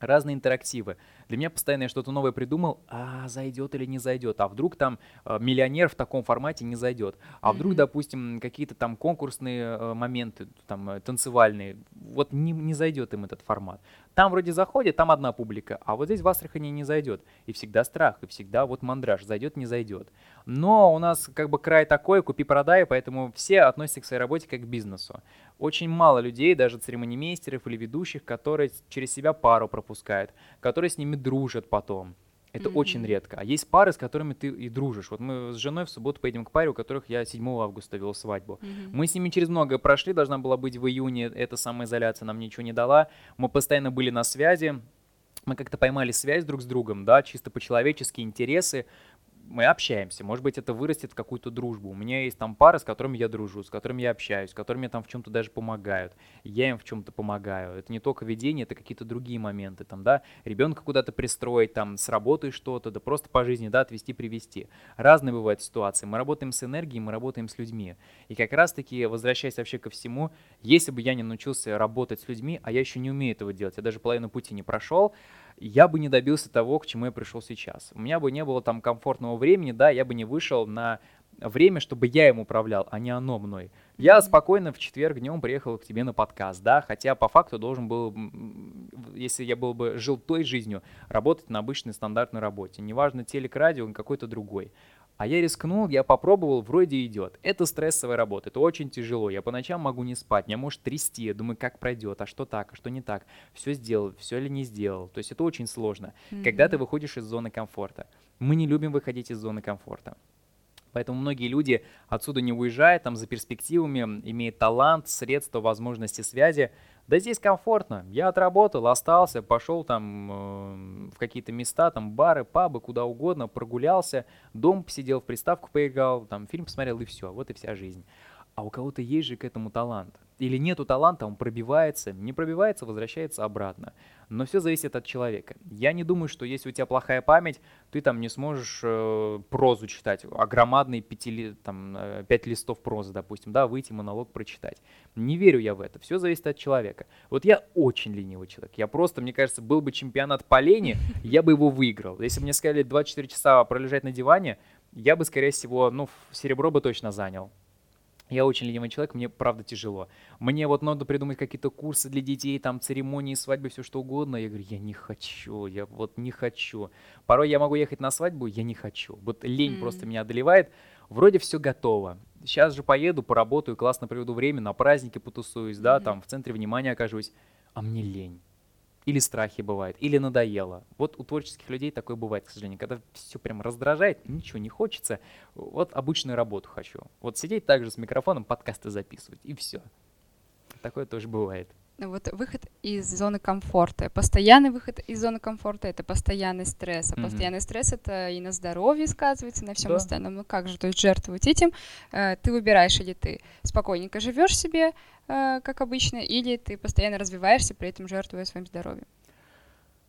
разные интерактивы. Для меня постоянно я что-то новое придумал, а зайдет или не зайдет, а вдруг там э, миллионер в таком формате не зайдет, а вдруг, mm-hmm. допустим, какие-то там конкурсные э, моменты, там э, танцевальные, вот не, не зайдет им этот формат. Там вроде заходит, там одна публика, а вот здесь в Астрахани не зайдет. И всегда страх, и всегда вот мандраж, зайдет, не зайдет. Но у нас как бы край такой, купи-продай, поэтому все относятся к своей работе как к бизнесу. Очень мало людей, даже церемонимейстеров или ведущих, которые через себя пару пропускают, которые с ними дружат потом. Это mm-hmm. очень редко. А есть пары, с которыми ты и дружишь. Вот мы с женой в субботу поедем к паре, у которых я 7 августа вел свадьбу. Mm-hmm. Мы с ними через многое прошли, должна была быть в июне, эта самоизоляция нам ничего не дала. Мы постоянно были на связи, мы как-то поймали связь друг с другом, да, чисто по-человечески, интересы мы общаемся, может быть, это вырастет в какую-то дружбу. У меня есть там пары, с которыми я дружу, с которыми я общаюсь, с которыми там в чем-то даже помогают. Я им в чем-то помогаю. Это не только ведение, это какие-то другие моменты, там, да, ребенка куда-то пристроить, там, с работы что-то, да просто по жизни, да, отвести, привести. Разные бывают ситуации. Мы работаем с энергией, мы работаем с людьми. И как раз-таки, возвращаясь вообще ко всему, если бы я не научился работать с людьми, а я еще не умею этого делать, я даже половину пути не прошел, я бы не добился того, к чему я пришел сейчас. У меня бы не было там комфортного времени, да, я бы не вышел на время, чтобы я им управлял, а не оно мной. Я спокойно в четверг днем приехал к тебе на подкаст, да, хотя по факту должен был, если я был бы жил той жизнью, работать на обычной стандартной работе, неважно телек, радио, какой-то другой. А я рискнул, я попробовал, вроде идет. Это стрессовая работа, это очень тяжело. Я по ночам могу не спать, меня может трясти. Я думаю, как пройдет, а что так, а что не так. Все сделал, все ли не сделал. То есть это очень сложно, mm-hmm. когда ты выходишь из зоны комфорта. Мы не любим выходить из зоны комфорта. Поэтому многие люди отсюда не уезжают, там за перспективами, имеют талант, средства, возможности связи, да здесь комфортно. Я отработал, остался, пошел там э, в какие-то места, там бары, пабы, куда угодно, прогулялся, дом посидел, в приставку поиграл, там фильм посмотрел и все. Вот и вся жизнь. А у кого-то есть же к этому талант или нету таланта, он пробивается, не пробивается, возвращается обратно. Но все зависит от человека. Я не думаю, что если у тебя плохая память, ты там не сможешь э, прозу читать, а громадные пяти, там, э, пять листов прозы, допустим, да, выйти монолог прочитать. Не верю я в это. Все зависит от человека. Вот я очень ленивый человек. Я просто, мне кажется, был бы чемпионат по лени, я бы его выиграл. Если бы мне сказали 24 часа пролежать на диване, я бы, скорее всего, ну, серебро бы точно занял. Я очень ленивый человек, мне правда тяжело. Мне вот надо придумать какие-то курсы для детей, там церемонии, свадьбы, все что угодно. Я говорю, я не хочу, я вот не хочу. Порой я могу ехать на свадьбу, я не хочу. Вот лень mm. просто меня одолевает. Вроде все готово. Сейчас же поеду, поработаю, классно проведу время, на празднике потусуюсь, mm-hmm. да, там в центре внимания окажусь. А мне лень. Или страхи бывает, или надоело. Вот у творческих людей такое бывает, к сожалению, когда все прям раздражает, ничего не хочется. Вот обычную работу хочу. Вот сидеть также с микрофоном, подкасты записывать, и все. Такое тоже бывает. Вот выход из зоны комфорта. Постоянный выход из зоны комфорта это постоянный стресс. А mm-hmm. постоянный стресс это и на здоровье сказывается, на всем да. остальном. Ну как же, то есть жертвовать этим. Э, ты выбираешь, или ты спокойненько живешь себе, э, как обычно, или ты постоянно развиваешься, при этом жертвуя своим здоровьем.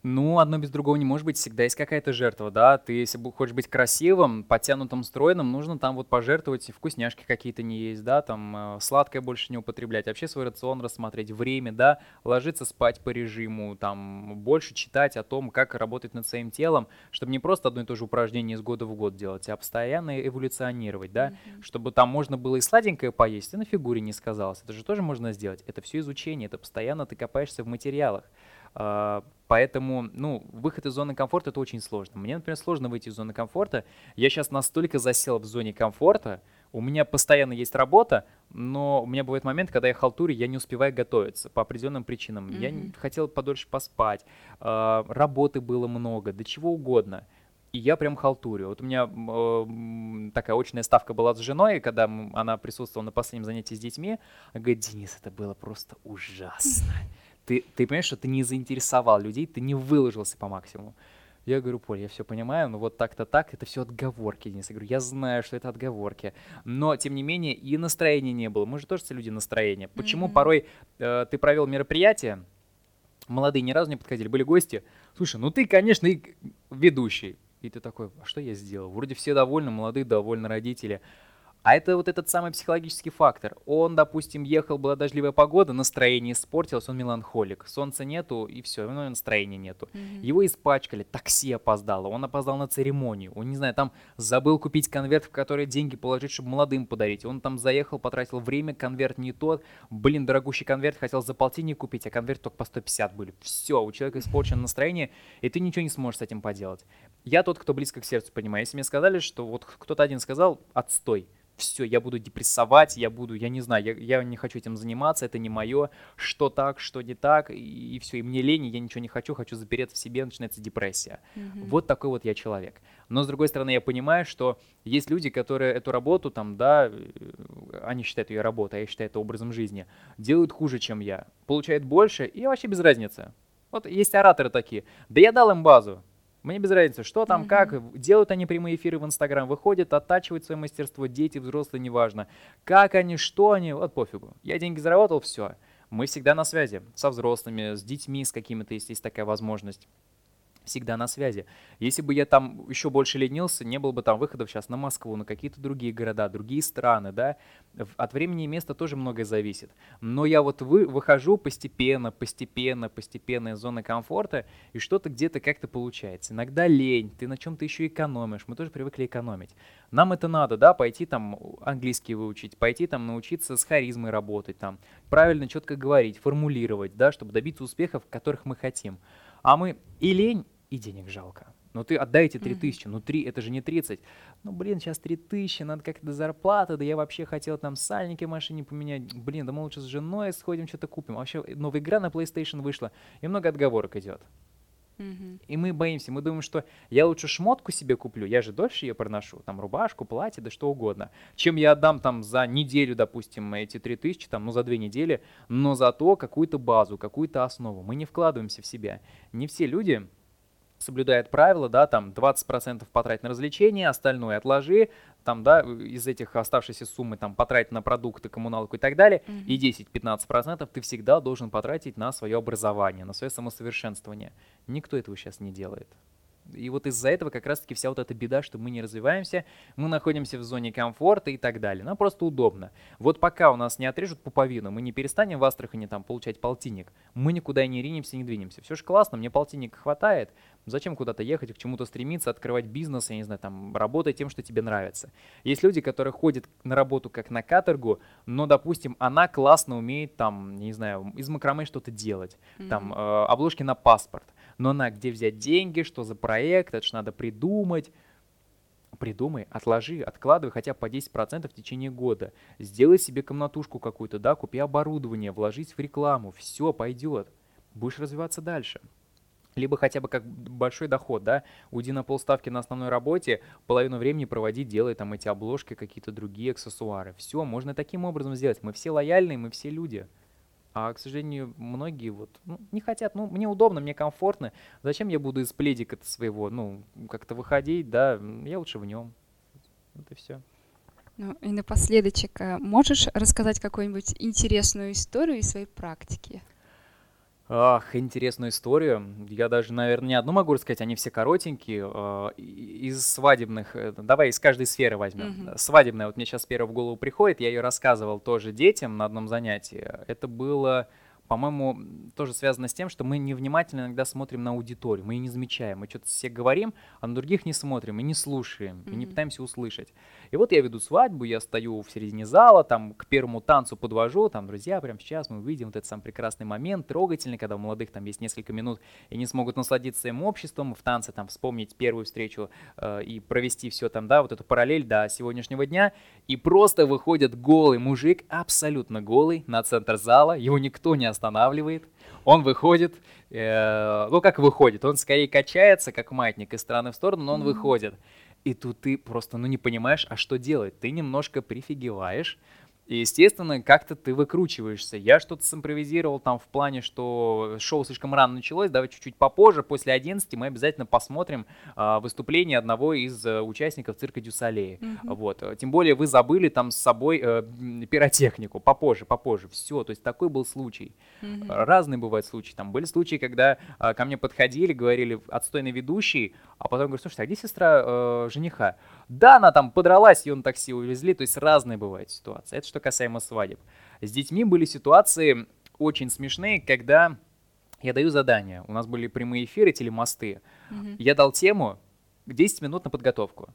Ну, одно без другого не может быть, всегда есть какая-то жертва, да, ты если хочешь быть красивым, подтянутым, стройным, нужно там вот пожертвовать, вкусняшки какие-то не есть, да, там э, сладкое больше не употреблять, вообще свой рацион рассмотреть, время, да, ложиться спать по режиму, там, больше читать о том, как работать над своим телом, чтобы не просто одно и то же упражнение из года в год делать, а постоянно эволюционировать, да, mm-hmm. чтобы там можно было и сладенькое поесть, и на фигуре не сказалось, это же тоже можно сделать, это все изучение, это постоянно ты копаешься в материалах, поэтому, ну, выход из зоны комфорта это очень сложно. Мне, например, сложно выйти из зоны комфорта. Я сейчас настолько засел в зоне комфорта, у меня постоянно есть работа, но у меня бывает момент, когда я халтурю, я не успеваю готовиться по определенным причинам. Mm-hmm. Я хотел подольше поспать, э, работы было много, да чего угодно. И я прям халтурю. Вот у меня э, такая очная ставка была с женой, когда она присутствовала на последнем занятии с детьми. Она говорит, Денис, это было просто ужасно ты, ты понимаешь, что ты не заинтересовал людей, ты не выложился по максимуму. Я говорю, Поль, я все понимаю, но вот так-то так, это все отговорки, Денис. Я говорю, я знаю, что это отговорки. Но, тем не менее, и настроения не было. Мы же тоже люди настроения. Почему mm-hmm. порой э, ты провел мероприятие, молодые ни разу не подходили, были гости. Слушай, ну ты, конечно, и ведущий. И ты такой, а что я сделал? Вроде все довольны, молодые довольны, родители. А это вот этот самый психологический фактор. Он, допустим, ехал, была дождливая погода, настроение испортилось, он меланхолик. Солнца нету, и все, ну, настроения нету. Mm-hmm. Его испачкали, такси опоздало, он опоздал на церемонию. Он, не знаю, там забыл купить конверт, в который деньги положить, чтобы молодым подарить. Он там заехал, потратил время, конверт не тот. Блин, дорогущий конверт, хотел за полтинник купить, а конверт только по 150 были. Все, у человека испорчено настроение, и ты ничего не сможешь с этим поделать. Я тот, кто близко к сердцу понимаю. Если мне сказали, что вот кто-то один сказал, отстой все, я буду депрессовать, я буду, я не знаю, я, я не хочу этим заниматься, это не мое, что так, что не так, и, и все, и мне лень, я ничего не хочу, хочу запереться в себе, начинается депрессия. Mm-hmm. Вот такой вот я человек. Но с другой стороны, я понимаю, что есть люди, которые эту работу там, да, э, они считают ее работой, а я считаю это образом жизни, делают хуже, чем я, получают больше, и вообще без разницы. Вот есть ораторы такие, да я дал им базу, мне без разницы, что там, mm-hmm. как. Делают они прямые эфиры в Инстаграм, выходят, оттачивают свое мастерство, дети, взрослые, неважно. Как они, что они, вот пофигу. Я деньги заработал, все. Мы всегда на связи со взрослыми, с детьми, с какими-то, если есть такая возможность всегда на связи. Если бы я там еще больше ленился, не было бы там выходов сейчас на Москву, на какие-то другие города, другие страны, да. От времени и места тоже многое зависит. Но я вот вы, выхожу постепенно, постепенно, постепенно из зоны комфорта, и что-то где-то как-то получается. Иногда лень, ты на чем-то еще экономишь. Мы тоже привыкли экономить. Нам это надо, да, пойти там английский выучить, пойти там научиться с харизмой работать, там, правильно, четко говорить, формулировать, да, чтобы добиться успехов, которых мы хотим. А мы и лень, и денег жалко. Но ты отдай эти 3000, mm-hmm. ну 3, это же не 30. Ну, блин, сейчас 3000, надо как-то зарплата, да я вообще хотел там сальники в машине поменять. Блин, да мы лучше с женой сходим, что-то купим. А вообще новая игра на PlayStation вышла, и много отговорок идет. Mm-hmm. И мы боимся, мы думаем, что я лучше шмотку себе куплю, я же дольше ее проношу, там рубашку, платье, да что угодно, чем я отдам там за неделю, допустим, эти 3000, там, ну за две недели, но зато какую-то базу, какую-то основу. Мы не вкладываемся в себя. Не все люди соблюдает правила, да, там 20% потратить на развлечения, остальное отложи, там, да, из этих оставшейся суммы там потратить на продукты, коммуналку и так далее, mm-hmm. и 10-15% ты всегда должен потратить на свое образование, на свое самосовершенствование. Никто этого сейчас не делает. И вот из-за этого как раз-таки вся вот эта беда, что мы не развиваемся, мы находимся в зоне комфорта и так далее. Нам просто удобно. Вот пока у нас не отрежут пуповину, мы не перестанем в Астрахани там получать полтинник, мы никуда не ринемся, не двинемся. Все же классно, мне полтинника хватает. Зачем куда-то ехать, к чему-то стремиться, открывать бизнес, я не знаю, там, работать тем, что тебе нравится. Есть люди, которые ходят на работу как на каторгу, но, допустим, она классно умеет там, не знаю, из макраме что-то делать, mm-hmm. там, э, обложки на паспорт но на где взять деньги, что за проект, это же надо придумать. Придумай, отложи, откладывай хотя бы по 10% в течение года. Сделай себе комнатушку какую-то, да, купи оборудование, вложись в рекламу, все пойдет. будешь развиваться дальше либо хотя бы как большой доход, да, уйди на полставки на основной работе, половину времени проводить, делая там эти обложки, какие-то другие аксессуары. Все, можно таким образом сделать. Мы все лояльные, мы все люди. А, к сожалению, многие вот ну, не хотят, ну, мне удобно, мне комфортно. Зачем я буду из пледика своего, ну, как-то выходить, да, я лучше в нем. Вот и все. Ну и напоследочек, а можешь рассказать какую-нибудь интересную историю из своей практики? Ах, интересную историю. Я даже, наверное, не одну могу рассказать, они все коротенькие. А, из свадебных, э, давай из каждой сферы возьмем. Mm-hmm. Свадебная, вот мне сейчас первая в голову приходит, я ее рассказывал тоже детям на одном занятии. Это было по-моему, тоже связано с тем, что мы невнимательно иногда смотрим на аудиторию, мы ее не замечаем, мы что-то все говорим, а на других не смотрим и не слушаем, mm-hmm. и не пытаемся услышать. И вот я веду свадьбу, я стою в середине зала, там к первому танцу подвожу, там, друзья, прямо сейчас мы увидим вот этот самый прекрасный момент, трогательный, когда у молодых там есть несколько минут и не смогут насладиться своим обществом, в танце там вспомнить первую встречу э, и провести все там, да, вот эту параллель до сегодняшнего дня, и просто выходит голый мужик, абсолютно голый, на центр зала, его никто не останавливает, он выходит, э, ну как выходит, он скорее качается, как маятник из стороны в сторону, но он mm-hmm. выходит. И тут ты просто, ну не понимаешь, а что делать? Ты немножко прифигеваешь, и, естественно, как-то ты выкручиваешься. Я что-то симпровизировал там в плане, что шоу слишком рано началось, давай чуть-чуть попозже, после 11 мы обязательно посмотрим э, выступление одного из э, участников цирка Дюсалея. Mm-hmm. Вот. Тем более вы забыли там с собой э, пиротехнику. Попозже, попозже. Все. То есть такой был случай. Mm-hmm. Разные бывают случаи. Там были случаи, когда э, ко мне подходили, говорили, отстойный ведущий, а потом говорю, слушай, а где сестра э, жениха? Да, она там подралась, ее на такси увезли. То есть разные бывают ситуации. Это что касаемо свадеб. С детьми были ситуации очень смешные, когда я даю задание. У нас были прямые эфиры, телемосты. Mm-hmm. Я дал тему 10 минут на подготовку.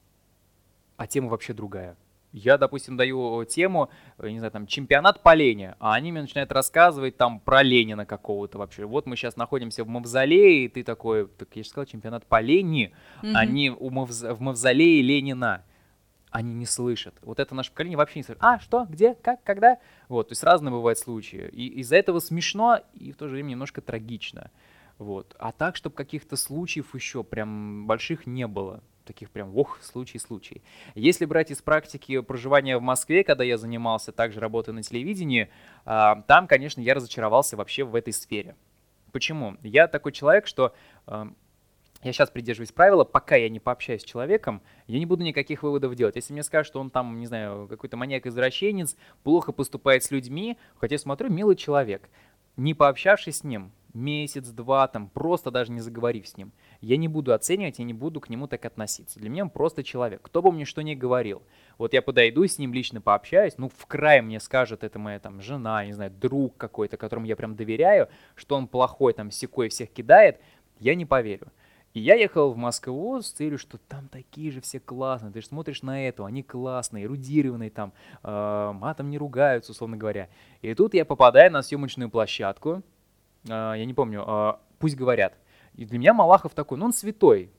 А тема вообще другая. Я, допустим, даю тему, не знаю, там, чемпионат по Лене, а они мне начинают рассказывать там про Ленина какого-то вообще. Вот мы сейчас находимся в Мавзолее, и ты такой, так я же сказал, чемпионат по Лени, mm-hmm. не у Мавз... в Мавзолее Ленина. Они не слышат. Вот это наше поколение вообще не слышит. А, что, где, как, когда? Вот, то есть разные бывают случаи. И из-за этого смешно и в то же время немножко трагично. Вот. А так, чтобы каких-то случаев еще прям больших не было таких прям, ох, случай-случай. Если брать из практики проживания в Москве, когда я занимался также работой на телевидении, а, там, конечно, я разочаровался вообще в этой сфере. Почему? Я такой человек, что а, я сейчас придерживаюсь правила, пока я не пообщаюсь с человеком, я не буду никаких выводов делать. Если мне скажут, что он там, не знаю, какой-то маньяк-извращенец, плохо поступает с людьми, хотя я смотрю, милый человек, не пообщавшись с ним, месяц-два, там, просто даже не заговорив с ним, я не буду оценивать, я не буду к нему так относиться. Для меня он просто человек. Кто бы мне что ни говорил. Вот я подойду с ним лично пообщаюсь, ну, в край мне скажет, это моя там жена, не знаю, друг какой-то, которому я прям доверяю, что он плохой, там, секой всех кидает, я не поверю. И я ехал в Москву с целью, что там такие же все классные. Ты же смотришь на это, они классные, эрудированные там, э, матом не ругаются, условно говоря. И тут я попадаю на съемочную площадку, э, я не помню, э, пусть говорят. И для меня Малахов такой, ну он святой.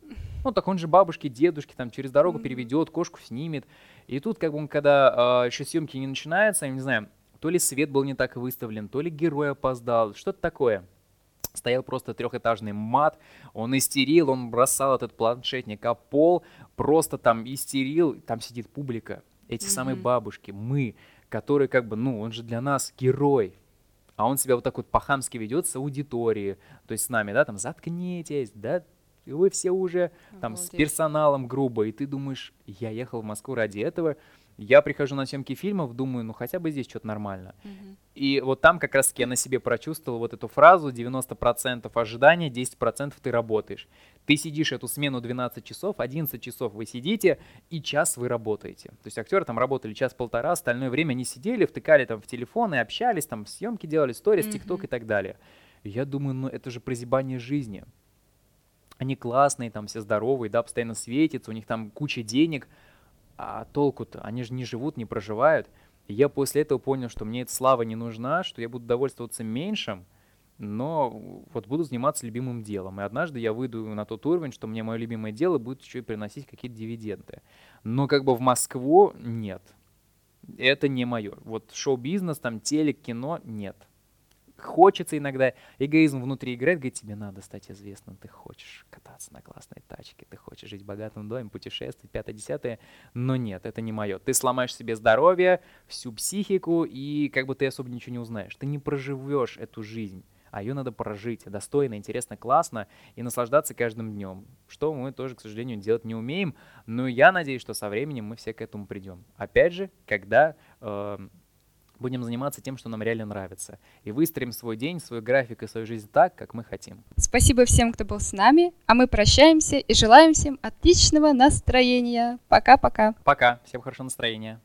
Ну так он же бабушки, дедушки там через дорогу переведет, кошку снимет. И тут как бы он, когда э, еще съемки не начинаются, я не знаю, то ли свет был не так выставлен, то ли герой опоздал, что-то такое. Стоял просто трехэтажный мат, он истерил, он бросал этот планшетник о пол, просто там истерил, там сидит публика, эти mm-hmm. самые бабушки, мы, которые как бы, ну, он же для нас герой, а он себя вот так вот по-хамски ведет с аудиторией, то есть с нами, да, там, заткнитесь, да, вы все уже там Обалдеть. с персоналом грубо, и ты думаешь, я ехал в Москву ради этого, я прихожу на съемки фильмов, думаю, ну хотя бы здесь что-то нормально. Mm-hmm. И вот там как раз-таки я на себе прочувствовал вот эту фразу 90% ожидания, 10% ты работаешь. Ты сидишь эту смену 12 часов, 11 часов вы сидите, и час вы работаете. То есть актеры там работали час-полтора, остальное время они сидели, втыкали там в телефон и общались, там съемки делали, сторис, тикток mm-hmm. и так далее. Я думаю, ну это же прозябание жизни. Они классные, там все здоровые, да, постоянно светятся, у них там куча денег – а толку-то? Они же не живут, не проживают. И я после этого понял, что мне эта слава не нужна, что я буду довольствоваться меньшим, но вот буду заниматься любимым делом. И однажды я выйду на тот уровень, что мне мое любимое дело будет еще и приносить какие-то дивиденды. Но как бы в Москву нет. Это не мое. Вот шоу-бизнес, там телек, кино нет. Хочется иногда, эгоизм внутри играет, говорит, тебе надо стать известным, ты хочешь кататься на классной тачке, ты хочешь жить в богатом доме, путешествовать, пятое-десятое, но нет, это не мое. Ты сломаешь себе здоровье, всю психику, и как бы ты особо ничего не узнаешь. Ты не проживешь эту жизнь а ее надо прожить достойно, интересно, классно и наслаждаться каждым днем, что мы тоже, к сожалению, делать не умеем, но я надеюсь, что со временем мы все к этому придем. Опять же, когда э, будем заниматься тем, что нам реально нравится, и выстроим свой день, свой график и свою жизнь так, как мы хотим. Спасибо всем, кто был с нами, а мы прощаемся и желаем всем отличного настроения. Пока-пока. Пока, всем хорошего настроения.